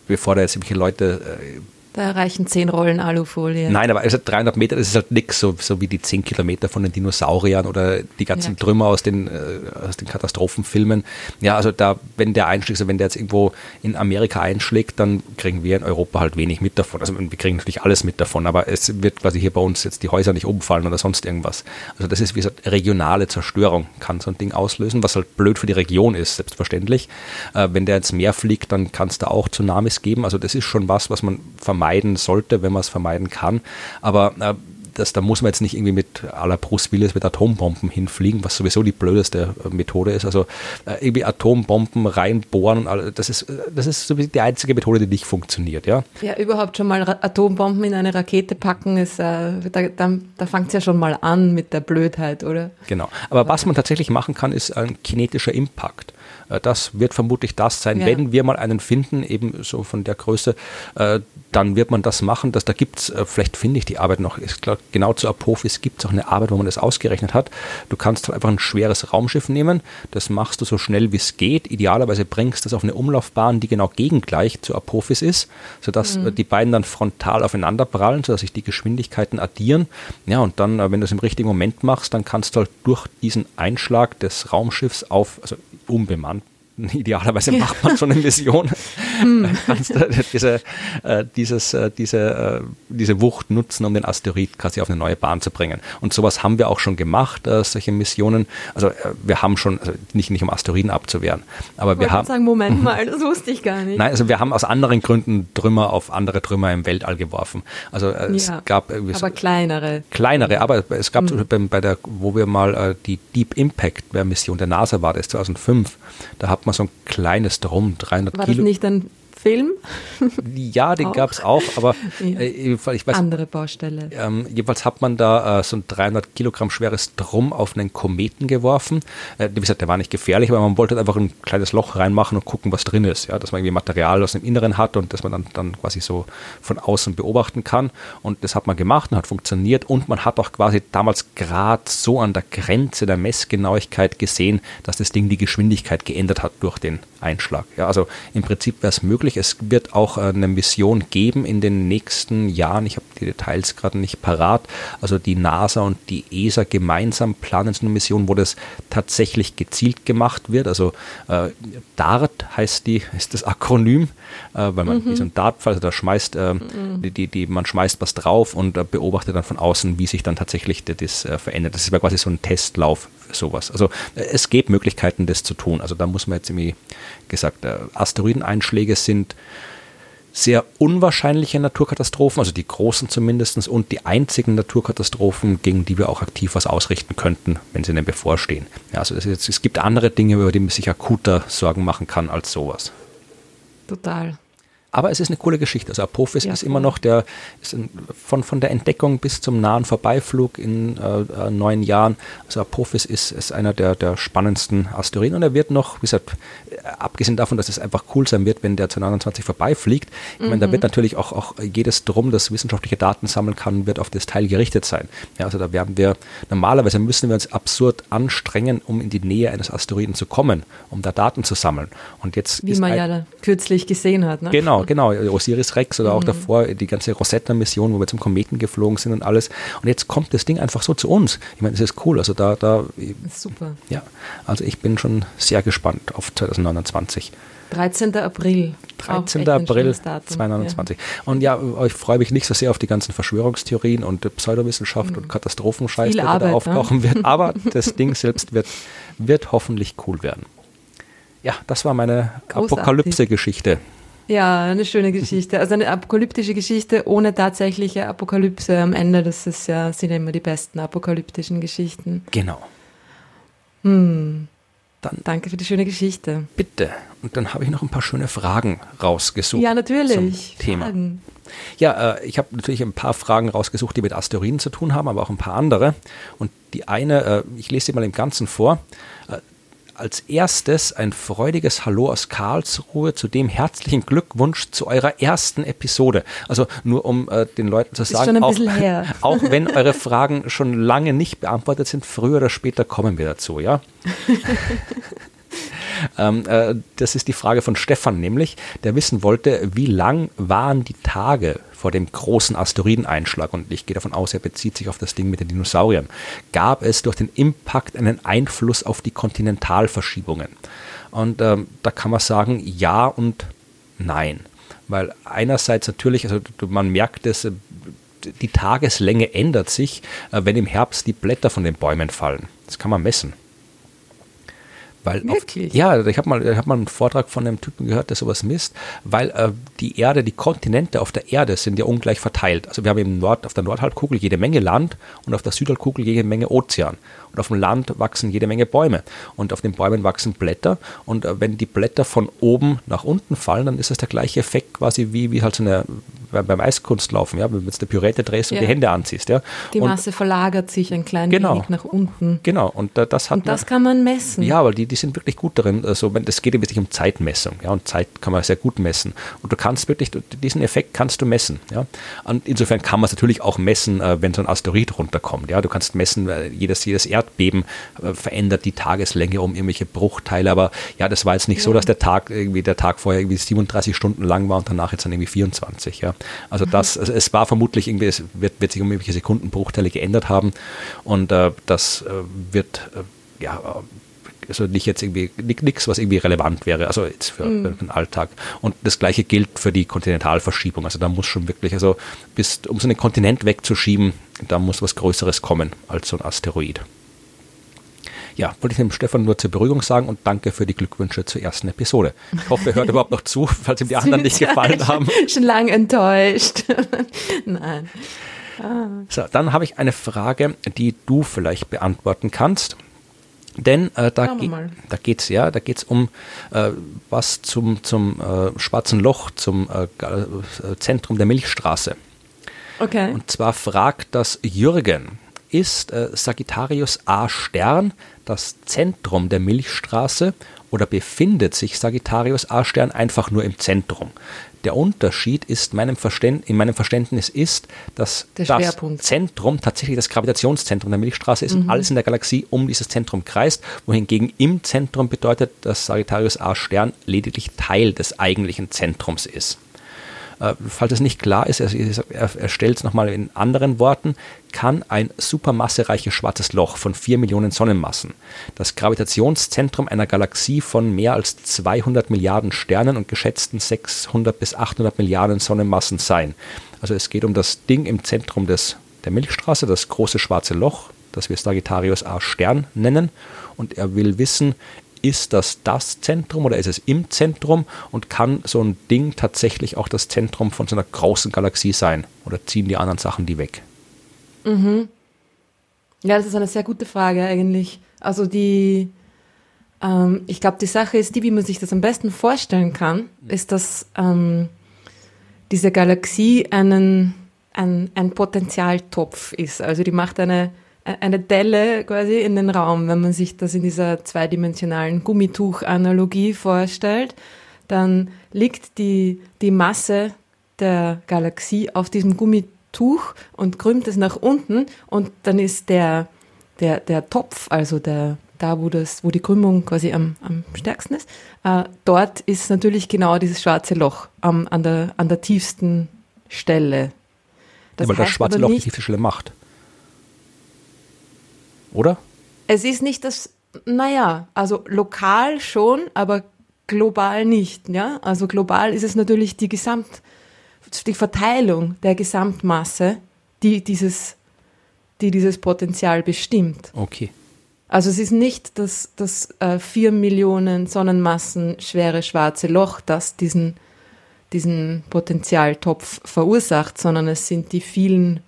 Speaker 1: bevor da jetzt irgendwelche Leute äh,
Speaker 2: da reichen zehn Rollen Alufolie.
Speaker 1: Nein, aber also 300 Meter, das ist halt nichts, so, so wie die 10 Kilometer von den Dinosauriern oder die ganzen ja, Trümmer aus den, äh, aus den Katastrophenfilmen. Ja, also da, wenn der einschlägt, also wenn der jetzt irgendwo in Amerika einschlägt, dann kriegen wir in Europa halt wenig mit davon. Also wir kriegen natürlich alles mit davon, aber es wird quasi hier bei uns jetzt die Häuser nicht umfallen oder sonst irgendwas. Also das ist wie gesagt regionale Zerstörung, kann so ein Ding auslösen, was halt blöd für die Region ist, selbstverständlich. Äh, wenn der ins Meer fliegt, dann kann es da auch Tsunamis geben. Also das ist schon was, was man vermeiden vermeiden sollte, wenn man es vermeiden kann. Aber äh, das, da muss man jetzt nicht irgendwie mit aller Bruce Willis mit Atombomben hinfliegen, was sowieso die blödeste äh, Methode ist. Also äh, irgendwie Atombomben reinbohren, das ist, äh, das ist so die einzige Methode, die nicht funktioniert. Ja,
Speaker 2: ja überhaupt schon mal Atombomben in eine Rakete packen, ist, äh, da, da, da fängt es ja schon mal an mit der Blödheit, oder?
Speaker 1: Genau. Aber was man tatsächlich machen kann, ist ein kinetischer Impact. Äh, das wird vermutlich das sein, ja. wenn wir mal einen finden, eben so von der Größe, äh, dann wird man das machen. Dass, da gibt es, äh, vielleicht finde ich die Arbeit noch, ist klar, genau zu Apophis gibt es auch eine Arbeit, wo man das ausgerechnet hat. Du kannst halt einfach ein schweres Raumschiff nehmen, das machst du so schnell wie es geht. Idealerweise bringst du das auf eine Umlaufbahn, die genau gegengleich zu Apophis ist, sodass mhm. die beiden dann frontal aufeinander prallen, sodass sich die Geschwindigkeiten addieren. Ja, und dann, wenn du es im richtigen Moment machst, dann kannst du halt durch diesen Einschlag des Raumschiffs auf, also unbemannt, idealerweise macht man schon eine Mission, hm. diese, äh, dieses, äh, diese, äh, diese Wucht nutzen, um den Asteroid quasi auf eine neue Bahn zu bringen. Und sowas haben wir auch schon gemacht, solche Missionen. Also wir haben schon, also nicht, nicht um Asteroiden abzuwehren, aber wir haben...
Speaker 2: sagen, Moment mal, das wusste ich gar nicht.
Speaker 1: Nein, also wir haben aus anderen Gründen Trümmer auf andere Trümmer im Weltall geworfen. Also es ja, gab...
Speaker 2: aber so, kleinere.
Speaker 1: Kleinere, aber es gab hm. bei, bei der, wo wir mal die Deep Impact Mission der NASA war, das 2005, da hat man so ein kleines Drum, 300
Speaker 2: war
Speaker 1: Kilo.
Speaker 2: War das nicht ein Film?
Speaker 1: Ja, den gab es auch, aber äh,
Speaker 2: ich weiß, andere Baustelle.
Speaker 1: Ähm, jedenfalls hat man da äh, so ein 300 Kilogramm schweres Drum auf einen Kometen geworfen. Äh, wie gesagt, der war nicht gefährlich, aber man wollte einfach ein kleines Loch reinmachen und gucken, was drin ist. Ja, dass man irgendwie Material aus dem Inneren hat und dass man dann, dann quasi so von außen beobachten kann. Und das hat man gemacht und hat funktioniert. Und man hat auch quasi damals gerade so an der Grenze der Messgenauigkeit gesehen, dass das Ding die Geschwindigkeit geändert hat durch den Einschlag. Ja, also im Prinzip wäre es möglich. Es wird auch eine Mission geben in den nächsten Jahren. Ich habe die Details gerade nicht parat. Also die NASA und die ESA gemeinsam planen so eine Mission, wo das tatsächlich gezielt gemacht wird. Also äh, DART heißt die, ist das Akronym, äh, weil man mhm. wie so ein Dartpfeil, also da schmeißt, äh, mhm. die, die, man schmeißt was drauf und äh, beobachtet dann von außen, wie sich dann tatsächlich das äh, verändert. Das ist quasi so ein Testlauf sowas. Also äh, es gibt Möglichkeiten, das zu tun. Also da muss man jetzt irgendwie gesagt, Asteroideneinschläge sind sehr unwahrscheinliche Naturkatastrophen, also die großen zumindest, und die einzigen Naturkatastrophen, gegen die wir auch aktiv was ausrichten könnten, wenn sie denn bevorstehen. Ja, also es, es gibt andere Dinge, über die man sich akuter Sorgen machen kann als sowas.
Speaker 2: Total.
Speaker 1: Aber es ist eine coole Geschichte. Also Apophis ja, ist immer noch der, ist ein, von, von der Entdeckung bis zum nahen Vorbeiflug in äh, äh, neun Jahren. Also Apophis ist, ist einer der, der spannendsten Asteroiden und er wird noch, wie gesagt, abgesehen davon, dass es einfach cool sein wird, wenn der zu 29 vorbeifliegt. Ich mhm. meine, da wird mhm. natürlich auch, auch jedes Drum, das wissenschaftliche Daten sammeln kann, wird auf das Teil gerichtet sein. Ja, also da werden wir, normalerweise müssen wir uns absurd anstrengen, um in die Nähe eines Asteroiden zu kommen, um da Daten zu sammeln. Und jetzt
Speaker 2: Wie man ein, ja kürzlich gesehen hat. Ne?
Speaker 1: Genau, genau, Osiris Rex oder auch mhm. davor die ganze Rosetta-Mission, wo wir zum Kometen geflogen sind und alles. Und jetzt kommt das Ding einfach so zu uns. Ich meine, das ist cool. Also da, da.
Speaker 2: Super.
Speaker 1: Ja, also ich bin schon sehr gespannt auf 2029.
Speaker 2: 13. April.
Speaker 1: 13. April 2029. Ja. Und ja, ich freue mich nicht so sehr auf die ganzen Verschwörungstheorien und Pseudowissenschaft mhm. und Katastrophenscheiß, der Arbeit, da auftauchen ne? wird. Aber das Ding selbst wird, wird hoffentlich cool werden. Ja, das war meine Apokalypse-Geschichte.
Speaker 2: Ja, eine schöne Geschichte. Also eine apokalyptische Geschichte ohne tatsächliche Apokalypse am Ende. Das ist ja, sind ja immer die besten apokalyptischen Geschichten.
Speaker 1: Genau.
Speaker 2: Hm. Dann Danke für die schöne Geschichte.
Speaker 1: Bitte. Und dann habe ich noch ein paar schöne Fragen rausgesucht.
Speaker 2: Ja, natürlich.
Speaker 1: Zum Thema. Fragen. Ja, äh, ich habe natürlich ein paar Fragen rausgesucht, die mit Asteroiden zu tun haben, aber auch ein paar andere. Und die eine, äh, ich lese sie mal im Ganzen vor. Äh, als erstes ein freudiges Hallo aus Karlsruhe, zu dem herzlichen Glückwunsch zu eurer ersten Episode. Also nur um äh, den Leuten zu sagen, auch, auch, wenn eure Fragen schon lange nicht beantwortet sind, früher oder später kommen wir dazu, ja? ähm, äh, das ist die Frage von Stefan nämlich, der wissen wollte, wie lang waren die Tage vor dem großen Asteroideneinschlag? Und ich gehe davon aus, er bezieht sich auf das Ding mit den Dinosauriern. Gab es durch den Impact einen Einfluss auf die Kontinentalverschiebungen? Und ähm, da kann man sagen, ja und nein. Weil einerseits natürlich, also man merkt es, äh, die Tageslänge ändert sich, äh, wenn im Herbst die Blätter von den Bäumen fallen. Das kann man messen. Weil
Speaker 2: Wirklich?
Speaker 1: Auf, ja, ich habe mal, hab mal einen Vortrag von einem Typen gehört, der sowas misst, weil äh, die Erde, die Kontinente auf der Erde sind ja ungleich verteilt. Also wir haben im Nord, auf der Nordhalbkugel jede Menge Land und auf der Südhalbkugel jede Menge Ozean. Und auf dem Land wachsen jede Menge Bäume. Und auf den Bäumen wachsen Blätter. Und äh, wenn die Blätter von oben nach unten fallen, dann ist das der gleiche Effekt quasi wie, wie halt so eine, beim Eiskunstlaufen, ja, wenn du jetzt eine Pürette drehst und ja. die Hände anziehst. Ja.
Speaker 2: Die und Masse verlagert sich ein klein genau, wenig nach unten.
Speaker 1: Genau. Und äh, das hat
Speaker 2: Und das man, kann man messen.
Speaker 1: Ja, weil die, die sind wirklich gut darin. Also wenn, das geht wirklich um Zeitmessung. Ja, und Zeit kann man sehr gut messen. Und du kannst wirklich, diesen Effekt kannst du messen. Ja. Und insofern kann man es natürlich auch messen, äh, wenn so ein Asteroid runterkommt. Ja, du kannst messen, jedes, jedes Erd Erdbeben äh, verändert die Tageslänge um irgendwelche Bruchteile. Aber ja, das war jetzt nicht ja. so, dass der Tag irgendwie der Tag vorher irgendwie 37 Stunden lang war und danach jetzt dann irgendwie 24. Ja. Also mhm. das, also es war vermutlich irgendwie, es wird, wird sich um irgendwelche Sekundenbruchteile geändert haben und äh, das äh, wird äh, ja also nicht jetzt irgendwie nichts, was irgendwie relevant wäre, also jetzt für, mhm. den Alltag. Und das gleiche gilt für die Kontinentalverschiebung. Also da muss schon wirklich, also bis, um so einen Kontinent wegzuschieben, da muss was Größeres kommen als so ein Asteroid. Ja, wollte ich dem Stefan nur zur Beruhigung sagen und danke für die Glückwünsche zur ersten Episode. Ich hoffe, er hört überhaupt noch zu, falls ihm die anderen nicht gefallen haben.
Speaker 2: Schon lange enttäuscht. Nein.
Speaker 1: Ah. So, dann habe ich eine Frage, die du vielleicht beantworten kannst. Denn äh, da, ge da geht es ja, da geht's um äh, was zum, zum äh, Schwarzen Loch, zum äh, äh, Zentrum der Milchstraße.
Speaker 2: Okay.
Speaker 1: Und zwar fragt das Jürgen, ist äh, Sagittarius A Stern das Zentrum der Milchstraße oder befindet sich Sagittarius A Stern einfach nur im Zentrum? Der Unterschied ist meinem in meinem Verständnis ist, dass
Speaker 2: das
Speaker 1: Zentrum tatsächlich das Gravitationszentrum der Milchstraße ist mhm. und alles in der Galaxie um dieses Zentrum kreist, wohingegen im Zentrum bedeutet, dass Sagittarius A Stern lediglich Teil des eigentlichen Zentrums ist. Äh, falls es nicht klar ist, er, er, er stellt es nochmal in anderen Worten, kann ein supermassereiches schwarzes Loch von 4 Millionen Sonnenmassen, das Gravitationszentrum einer Galaxie von mehr als 200 Milliarden Sternen und geschätzten 600 bis 800 Milliarden Sonnenmassen sein. Also es geht um das Ding im Zentrum des, der Milchstraße, das große schwarze Loch, das wir Sagittarius A Stern nennen. Und er will wissen, ist das das Zentrum oder ist es im Zentrum und kann so ein Ding tatsächlich auch das Zentrum von so einer großen Galaxie sein oder ziehen die anderen Sachen die weg?
Speaker 2: Mhm. Ja, das ist eine sehr gute Frage eigentlich. Also die, ähm, ich glaube, die Sache ist die, wie man sich das am besten vorstellen kann, ist, dass ähm, diese Galaxie einen, ein, ein Potenzialtopf ist. Also die macht eine eine Delle quasi in den Raum. Wenn man sich das in dieser zweidimensionalen Gummituch-Analogie vorstellt, dann liegt die, die Masse der Galaxie auf diesem Gummituch und krümmt es nach unten und dann ist der, der, der Topf, also der, da wo, das, wo die Krümmung quasi am, am stärksten ist, äh, dort ist natürlich genau dieses schwarze Loch am, an, der, an der tiefsten Stelle.
Speaker 1: Das ja, weil das schwarze Loch die tiefste Stelle macht oder?
Speaker 2: Es ist nicht das, naja, also lokal schon, aber global nicht, ja. Also global ist es natürlich die Gesamt, die Verteilung der Gesamtmasse, die dieses, die dieses Potenzial bestimmt.
Speaker 1: Okay.
Speaker 2: Also es ist nicht das, das äh, 4 Millionen Sonnenmassen schwere schwarze Loch, das diesen, diesen Potenzialtopf verursacht, sondern es sind die vielen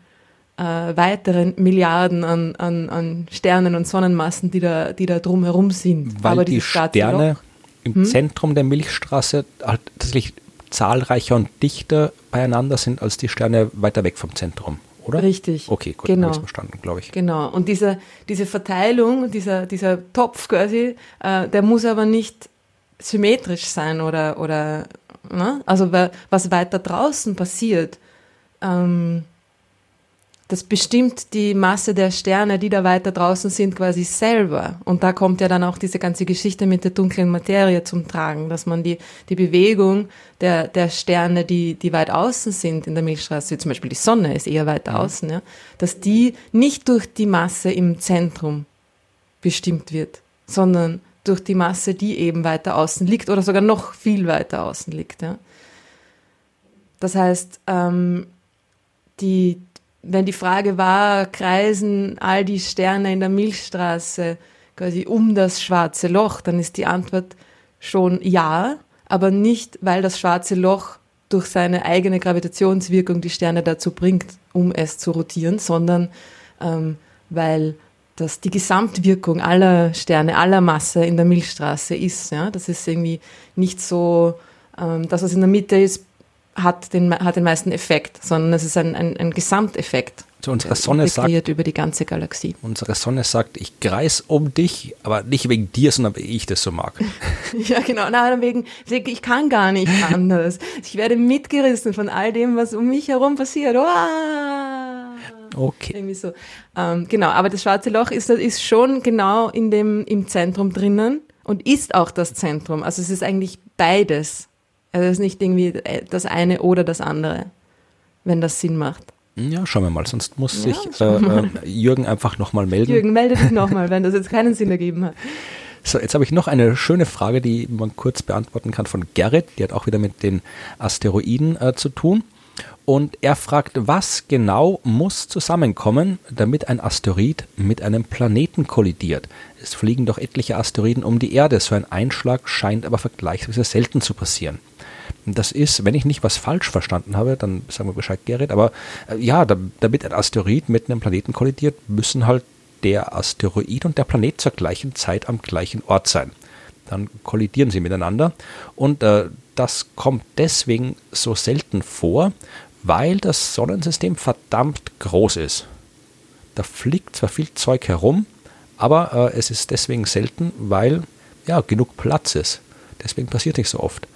Speaker 2: äh, weiteren Milliarden an, an, an Sternen und Sonnenmassen, die da, die da drumherum sind.
Speaker 1: Weil Aber die Sterne Loch, im hm? Zentrum der Milchstraße halt tatsächlich zahlreicher und dichter beieinander sind als die Sterne weiter weg vom Zentrum, oder?
Speaker 2: Richtig.
Speaker 1: Okay, gut,
Speaker 2: genau.
Speaker 1: habe verstanden, glaube ich.
Speaker 2: Genau. Und diese, diese Verteilung, dieser, dieser Topf quasi, äh, der muss aber nicht symmetrisch sein oder, oder ne? also was weiter draußen passiert, ähm, das bestimmt die Masse der Sterne, die da weiter draußen sind, quasi selber. Und da kommt ja dann auch diese ganze Geschichte mit der dunklen Materie zum Tragen, dass man die, die Bewegung der, der Sterne, die, die weit außen sind in der Milchstraße, wie zum Beispiel die Sonne ist eher weiter mhm. außen, ja, dass die nicht durch die Masse im Zentrum bestimmt wird, sondern durch die Masse, die eben weiter außen liegt oder sogar noch viel weiter außen liegt. Ja. Das heißt, ähm, die, wenn die Frage war, kreisen all die Sterne in der Milchstraße quasi um das schwarze Loch, dann ist die Antwort schon ja, aber nicht, weil das schwarze Loch durch seine eigene Gravitationswirkung die Sterne dazu bringt, um es zu rotieren, sondern ähm, weil das die Gesamtwirkung aller Sterne, aller Masse in der Milchstraße ist. Ja? Das ist irgendwie nicht so, ähm, das, was in der Mitte ist, hat den, hat den meisten Effekt, sondern es ist ein, ein, ein Gesamteffekt.
Speaker 1: Also unsere Sonne sagt
Speaker 2: über die ganze Galaxie.
Speaker 1: Unsere Sonne sagt, ich kreis um dich, aber nicht wegen dir, sondern weil ich das so mag.
Speaker 2: ja, genau. Nein, wegen, ich kann gar nicht anders. Ich werde mitgerissen von all dem, was um mich herum passiert. Oh!
Speaker 1: Okay.
Speaker 2: Irgendwie so. Ähm, genau, aber das schwarze Loch ist, ist schon genau in dem, im Zentrum drinnen und ist auch das Zentrum. Also es ist eigentlich beides. Also es ist nicht irgendwie das eine oder das andere, wenn das Sinn macht.
Speaker 1: Ja, schauen wir mal, sonst muss ja, sich äh, äh, Jürgen einfach nochmal melden.
Speaker 2: Jürgen, melde dich nochmal, wenn das jetzt keinen Sinn ergeben hat.
Speaker 1: So, jetzt habe ich noch eine schöne Frage, die man kurz beantworten kann von Gerrit. Die hat auch wieder mit den Asteroiden äh, zu tun. Und er fragt, was genau muss zusammenkommen, damit ein Asteroid mit einem Planeten kollidiert? Es fliegen doch etliche Asteroiden um die Erde. So ein Einschlag scheint aber vergleichsweise selten zu passieren. Das ist, wenn ich nicht was falsch verstanden habe, dann sagen wir Bescheid, Gerrit. Aber äh, ja, da, damit ein Asteroid mit einem Planeten kollidiert, müssen halt der Asteroid und der Planet zur gleichen Zeit am gleichen Ort sein. Dann kollidieren sie miteinander und äh, das kommt deswegen so selten vor, weil das Sonnensystem verdammt groß ist. Da fliegt zwar viel Zeug herum, aber äh, es ist deswegen selten, weil ja genug Platz ist. Deswegen passiert nicht so oft.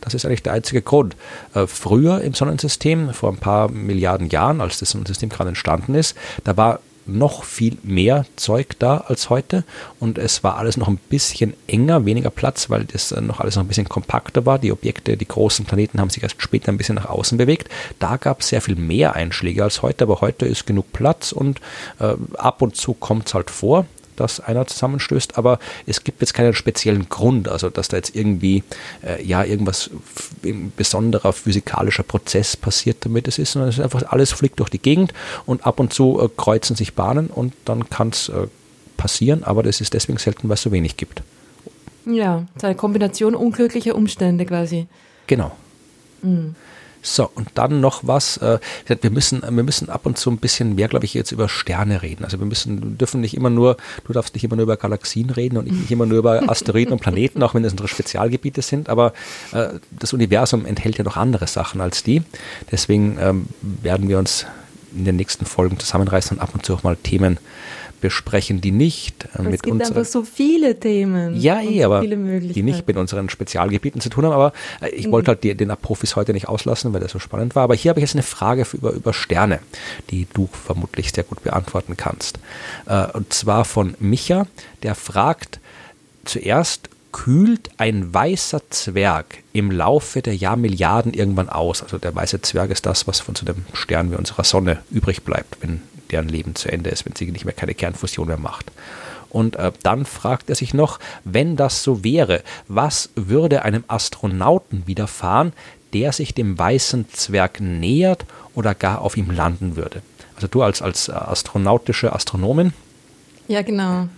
Speaker 1: Das ist eigentlich der einzige Grund. Äh, früher im Sonnensystem, vor ein paar Milliarden Jahren, als das Sonnensystem gerade entstanden ist, da war noch viel mehr Zeug da als heute und es war alles noch ein bisschen enger, weniger Platz, weil das äh, noch alles noch ein bisschen kompakter war. Die Objekte, die großen Planeten haben sich erst später ein bisschen nach außen bewegt. Da gab es sehr viel mehr Einschläge als heute, aber heute ist genug Platz und äh, ab und zu kommt es halt vor dass einer zusammenstößt, aber es gibt jetzt keinen speziellen Grund, also dass da jetzt irgendwie äh, ja irgendwas ein besonderer physikalischer Prozess passiert, damit es ist, sondern es ist einfach alles fliegt durch die Gegend und ab und zu äh, kreuzen sich Bahnen und dann kann es äh, passieren, aber das ist deswegen selten, weil es so wenig gibt.
Speaker 2: Ja, es ist eine Kombination unglücklicher Umstände quasi.
Speaker 1: Genau. Mhm. So, und dann noch was. Äh, wir müssen, wir müssen ab und zu ein bisschen mehr, glaube ich, jetzt über Sterne reden. Also wir müssen, dürfen nicht immer nur, du darfst nicht immer nur über Galaxien reden und ich nicht immer nur über Asteroiden und Planeten, auch wenn das unsere Spezialgebiete sind. Aber äh, das Universum enthält ja noch andere Sachen als die. Deswegen ähm, werden wir uns in den nächsten Folgen zusammenreißen und ab und zu auch mal Themen besprechen, die nicht
Speaker 2: äh, mit es gibt einfach so viele Themen.
Speaker 1: Ja, eh, aber die nicht mit unseren Spezialgebieten zu tun haben. Aber äh, ich mhm. wollte halt die, den Profis heute nicht auslassen, weil der so spannend war. Aber hier habe ich jetzt eine Frage für, über, über Sterne, die du vermutlich sehr gut beantworten kannst. Äh, und zwar von Micha, der fragt zuerst, kühlt ein weißer Zwerg im Laufe der Jahrmilliarden irgendwann aus. Also der weiße Zwerg ist das, was von so einem Stern wie unserer Sonne übrig bleibt, wenn deren Leben zu Ende ist, wenn sie nicht mehr keine Kernfusion mehr macht. Und äh, dann fragt er sich noch, wenn das so wäre, was würde einem Astronauten widerfahren, der sich dem weißen Zwerg nähert oder gar auf ihm landen würde? Also du als, als astronautische Astronomin.
Speaker 2: Ja, genau.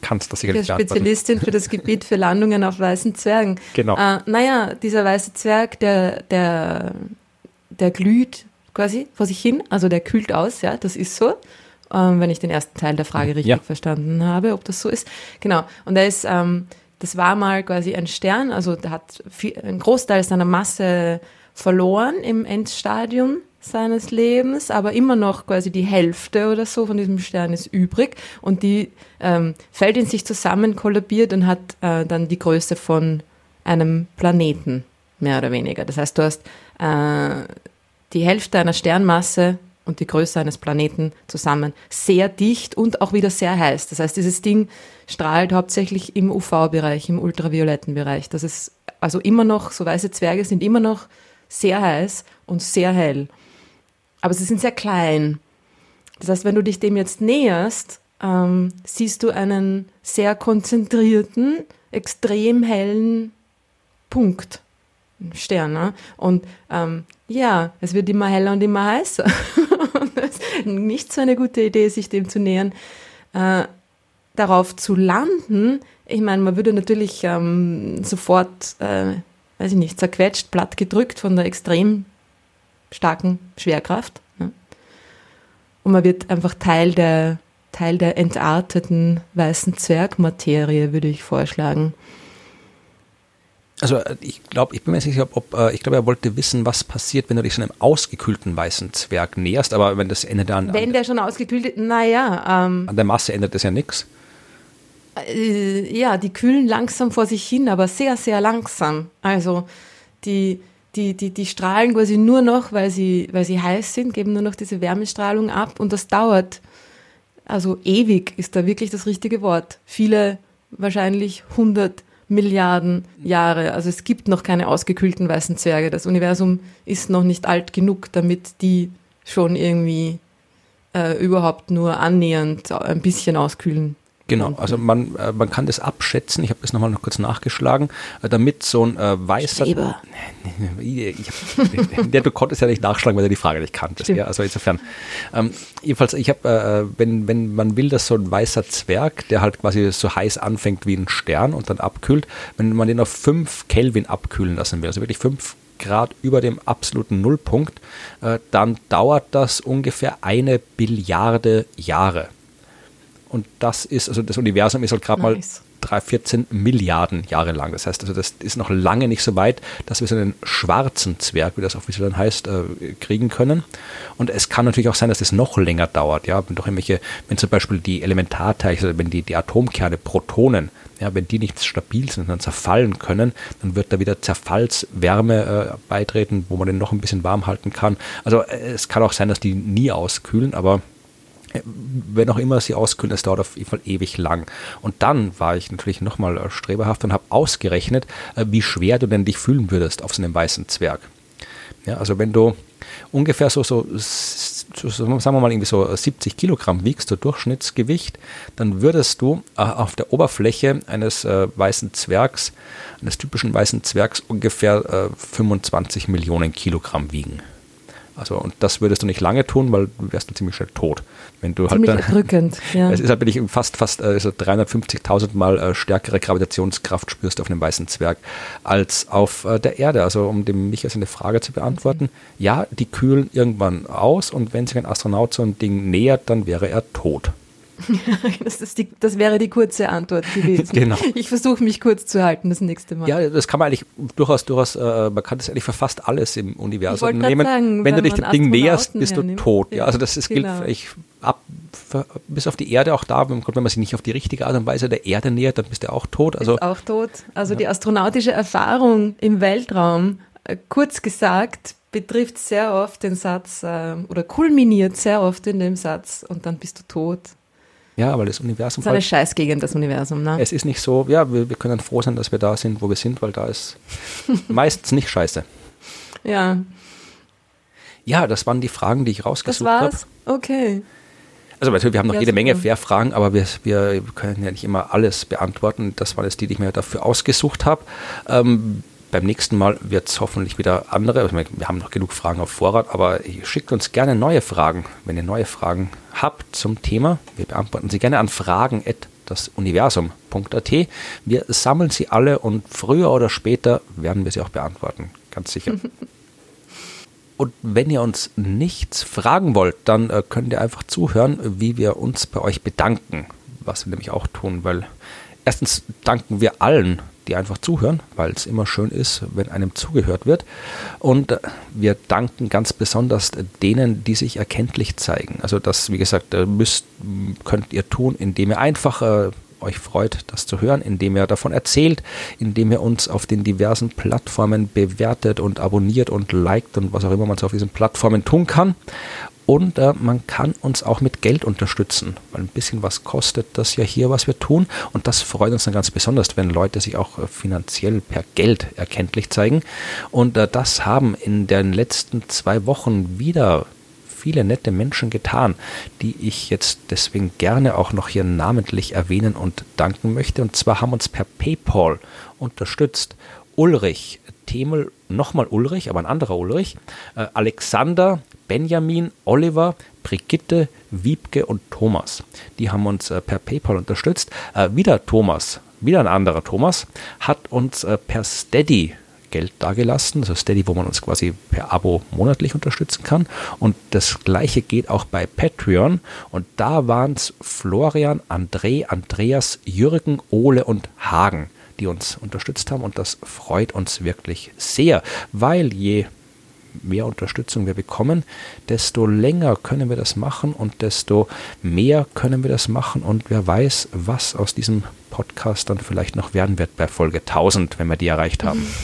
Speaker 1: Kannst das
Speaker 2: sicherlich Der Spezialistin für das Gebiet für Landungen auf weißen Zwergen.
Speaker 1: Genau.
Speaker 2: Äh, naja, dieser weiße Zwerg, der, der, der glüht quasi vor sich hin. Also der kühlt aus, ja, das ist so. Ähm, wenn ich den ersten Teil der Frage richtig ja. verstanden habe, ob das so ist. Genau. Und er ist, ähm, das war mal quasi ein Stern, also der hat viel, einen Großteil seiner Masse verloren im Endstadium seines Lebens, aber immer noch quasi die Hälfte oder so von diesem Stern ist übrig und die ähm, fällt in sich zusammen, kollabiert und hat äh, dann die Größe von einem Planeten, mehr oder weniger. Das heißt, du hast äh, die Hälfte einer Sternmasse und die Größe eines Planeten zusammen sehr dicht und auch wieder sehr heiß. Das heißt, dieses Ding strahlt hauptsächlich im UV-Bereich, im ultravioletten Bereich. Das ist also immer noch, so weiße Zwerge sind immer noch sehr heiß und sehr hell. Aber sie sind sehr klein. Das heißt, wenn du dich dem jetzt näherst, ähm, siehst du einen sehr konzentrierten, extrem hellen Punkt. Stern. Ne? Und ähm, ja, es wird immer heller und immer heißer. und es ist nicht so eine gute Idee, sich dem zu nähern. Äh, darauf zu landen, ich meine, man würde natürlich ähm, sofort, äh, weiß ich nicht, zerquetscht, platt gedrückt von der extrem starken Schwerkraft. Ne? Und man wird einfach Teil der, Teil der entarteten weißen Zwergmaterie, würde ich vorschlagen.
Speaker 1: Also äh, ich glaube, ich bin mir nicht sicher, ob, äh, ich glaube, er wollte wissen, was passiert, wenn du dich so einem ausgekühlten weißen Zwerg näherst, aber wenn das Ende dann.
Speaker 2: Wenn der schon ausgekühlt ist, naja.
Speaker 1: Ähm, an der Masse ändert das ja nichts.
Speaker 2: Äh, ja, die kühlen langsam vor sich hin, aber sehr, sehr langsam. Also die, die, die, die strahlen quasi nur noch, weil sie, weil sie heiß sind, geben nur noch diese Wärmestrahlung ab und das dauert. Also ewig ist da wirklich das richtige Wort. Viele, wahrscheinlich 100 Milliarden Jahre. Also es gibt noch keine ausgekühlten weißen Zwerge. Das Universum ist noch nicht alt genug, damit die schon irgendwie äh, überhaupt nur annähernd ein bisschen auskühlen
Speaker 1: Genau, also man, äh, man kann das abschätzen, ich habe das nochmal noch kurz nachgeschlagen, äh, damit so ein äh, weißer...
Speaker 2: Streber.
Speaker 1: Ich hab, der, du konntest ja nicht nachschlagen, weil du die Frage nicht kanntest. Ja, also insofern. Ähm, jedenfalls, ich habe, äh, wenn, wenn man will, dass so ein weißer Zwerg, der halt quasi so heiß anfängt wie ein Stern und dann abkühlt, wenn man den auf 5 Kelvin abkühlen lassen will, also wirklich 5 Grad über dem absoluten Nullpunkt, äh, dann dauert das ungefähr eine Billiarde Jahre. Und das ist, also das Universum ist halt gerade nice. mal 3, 14 Milliarden Jahre lang. Das heißt also, das ist noch lange nicht so weit, dass wir so einen schwarzen Zwerg, wie das offiziell dann heißt, äh, kriegen können. Und es kann natürlich auch sein, dass es noch länger dauert. Ja, wenn doch irgendwelche, wenn zum Beispiel die Elementarteilchen, also wenn die, die Atomkerne, Protonen, ja, wenn die nicht stabil sind, dann zerfallen können, dann wird da wieder Zerfallswärme äh, beitreten, wo man den noch ein bisschen warm halten kann. Also äh, es kann auch sein, dass die nie auskühlen, aber wenn auch immer sie auskühlen, es dauert auf jeden Fall ewig lang. Und dann war ich natürlich nochmal äh, streberhaft und habe ausgerechnet, äh, wie schwer du denn dich fühlen würdest auf so einem weißen Zwerg. Ja, also wenn du ungefähr so, so, so, sagen wir mal irgendwie so 70 Kilogramm wiegst, so Durchschnittsgewicht, dann würdest du äh, auf der Oberfläche eines äh, weißen Zwergs, eines typischen weißen Zwergs ungefähr äh, 25 Millionen Kilogramm wiegen. Also, und das würdest du nicht lange tun, weil du wärst dann ziemlich schnell tot. Wenn du
Speaker 2: ziemlich
Speaker 1: halt
Speaker 2: dann, erdrückend, ja.
Speaker 1: Es ist halt wirklich fast, fast also 350.000 Mal äh, stärkere Gravitationskraft spürst du auf einem weißen Zwerg als auf äh, der Erde. Also, um dem Michael seine Frage zu beantworten, ja, die kühlen irgendwann aus und wenn sich ein Astronaut so ein Ding nähert, dann wäre er tot.
Speaker 2: das, die, das, wäre die kurze Antwort gewesen. genau. Ich versuche mich kurz zu halten das nächste Mal.
Speaker 1: Ja, das kann man eigentlich durchaus, durchaus, äh, man kann das eigentlich für fast alles im Universum nehmen. Sagen, wenn, du dich dem Ding näherst, bist du tot. Ja, also das ist, genau. gilt ich, ab, bis auf die Erde auch da, wenn man sich nicht auf die richtige Art und Weise der Erde nähert, dann bist du auch tot. Also,
Speaker 2: ist auch tot. Also ja. die astronautische Erfahrung im Weltraum, äh, kurz gesagt, betrifft sehr oft den Satz äh, oder kulminiert sehr oft in dem Satz und dann bist du tot.
Speaker 1: Ja, weil das Universum.
Speaker 2: Das ist eine halt, Scheißgegend, das Universum, ne?
Speaker 1: Es ist nicht so, ja, wir, wir können froh sein, dass wir da sind, wo wir sind, weil da ist meistens nicht scheiße.
Speaker 2: Ja.
Speaker 1: Ja, das waren die Fragen, die ich rausgesucht habe. Das war's?
Speaker 2: Hab. Okay.
Speaker 1: Also natürlich, wir haben noch ja, jede super. Menge Fair-Fragen, aber wir, wir können ja nicht immer alles beantworten. Das waren jetzt die, die ich mir dafür ausgesucht habe. Ähm, beim nächsten Mal wird es hoffentlich wieder andere. Wir haben noch genug Fragen auf Vorrat, aber schickt uns gerne neue Fragen, wenn ihr neue Fragen habt zum Thema. Wir beantworten sie gerne an fragen.dasuniversum.at. Wir sammeln sie alle und früher oder später werden wir sie auch beantworten. Ganz sicher. Und wenn ihr uns nichts fragen wollt, dann äh, könnt ihr einfach zuhören, wie wir uns bei euch bedanken. Was wir nämlich auch tun, weil erstens danken wir allen die einfach zuhören, weil es immer schön ist, wenn einem zugehört wird. Und wir danken ganz besonders denen, die sich erkenntlich zeigen. Also das, wie gesagt, müsst, könnt ihr tun, indem ihr einfach äh, euch freut, das zu hören, indem ihr davon erzählt, indem ihr uns auf den diversen Plattformen bewertet und abonniert und liked und was auch immer man so auf diesen Plattformen tun kann. Und äh, man kann uns auch mit Geld unterstützen, weil ein bisschen was kostet das ja hier, was wir tun. Und das freut uns dann ganz besonders, wenn Leute sich auch äh, finanziell per Geld erkenntlich zeigen. Und äh, das haben in den letzten zwei Wochen wieder viele nette Menschen getan, die ich jetzt deswegen gerne auch noch hier namentlich erwähnen und danken möchte. Und zwar haben uns per PayPal unterstützt Ulrich, Themel, nochmal Ulrich, aber ein anderer Ulrich, äh, Alexander, Benjamin, Oliver, Brigitte, Wiebke und Thomas. Die haben uns äh, per PayPal unterstützt. Äh, wieder Thomas, wieder ein anderer Thomas, hat uns äh, per Steady Geld dagelassen, also Steady, wo man uns quasi per Abo monatlich unterstützen kann. Und das gleiche geht auch bei Patreon. Und da waren es Florian, André, Andreas, Jürgen, Ole und Hagen, die uns unterstützt haben. Und das freut uns wirklich sehr, weil je mehr Unterstützung wir bekommen, desto länger können wir das machen und desto mehr können wir das machen und wer weiß, was aus diesem Podcast dann vielleicht noch werden wird bei Folge 1000, wenn wir die erreicht haben.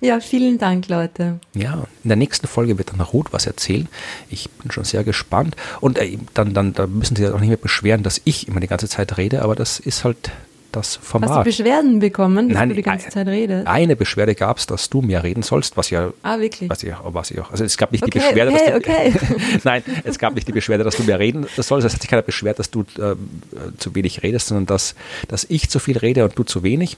Speaker 2: Ja, vielen Dank, Leute.
Speaker 1: Ja, in der nächsten Folge wird dann Ruth was erzählen. Ich bin schon sehr gespannt. Und äh, dann, dann da müssen Sie sich auch nicht mehr beschweren, dass ich immer die ganze Zeit rede, aber das ist halt das Format. Hast du
Speaker 2: Beschwerden bekommen, dass
Speaker 1: Nein,
Speaker 2: du die ganze Zeit redest?
Speaker 1: Eine Beschwerde gab es, dass du mehr reden sollst, was ja.
Speaker 2: Ah, wirklich?
Speaker 1: Was ich, was ich auch. Also es gab nicht
Speaker 2: okay,
Speaker 1: die Beschwerde,
Speaker 2: okay,
Speaker 1: dass du.
Speaker 2: Okay.
Speaker 1: Nein, es gab nicht die Beschwerde, dass du mehr reden sollst. Es hat sich keiner beschwert, dass du äh, zu wenig redest, sondern dass, dass ich zu viel rede und du zu wenig.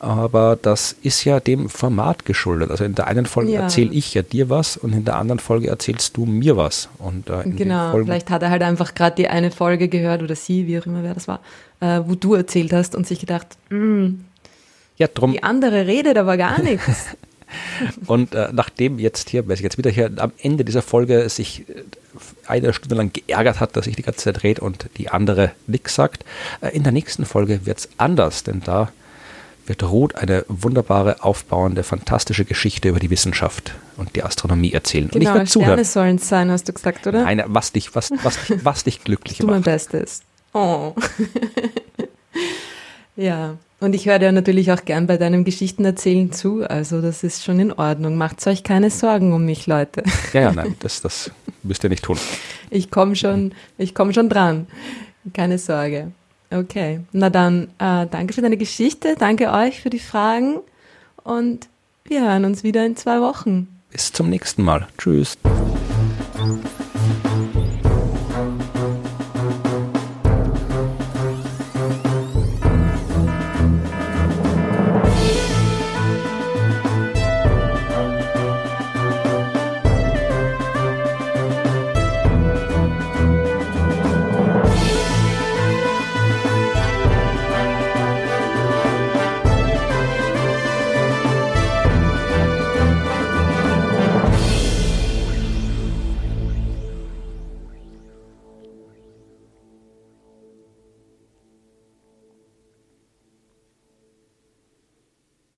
Speaker 1: Aber das ist ja dem Format geschuldet. Also in der einen Folge ja. erzähle ich ja dir was und in der anderen Folge erzählst du mir was. Und,
Speaker 2: äh, genau, vielleicht hat er halt einfach gerade die eine Folge gehört oder sie, wie auch immer wer das war äh, wo du erzählt hast und sich gedacht, mm,
Speaker 1: ja, drum.
Speaker 2: die andere redet aber gar nichts.
Speaker 1: und äh, nachdem jetzt hier, weil ich jetzt wieder hier am Ende dieser Folge sich äh, eine Stunde lang geärgert hat, dass sich die ganze Zeit dreht und die andere nichts sagt. Äh, in der nächsten Folge wird es anders, denn da wird Ruth eine wunderbare, aufbauende, fantastische Geschichte über die Wissenschaft und die Astronomie erzählen.
Speaker 2: Genau,
Speaker 1: und ich werde zuhören.
Speaker 2: Sterne sollen es sein, hast du gesagt, oder?
Speaker 1: Nein, was dich, was, was, was dich glücklich
Speaker 2: Tu mein
Speaker 1: macht.
Speaker 2: Bestes. Oh. ja, und ich höre dir natürlich auch gern bei deinem Geschichtenerzählen zu. Also das ist schon in Ordnung. Macht euch keine Sorgen um mich, Leute.
Speaker 1: Ja, ja, nein, das, das müsst ihr nicht tun.
Speaker 2: Ich komme schon, ich komme schon dran. Keine Sorge. Okay, na dann, äh, danke für deine Geschichte, danke euch für die Fragen und wir hören uns wieder in zwei Wochen.
Speaker 1: Bis zum nächsten Mal. Tschüss.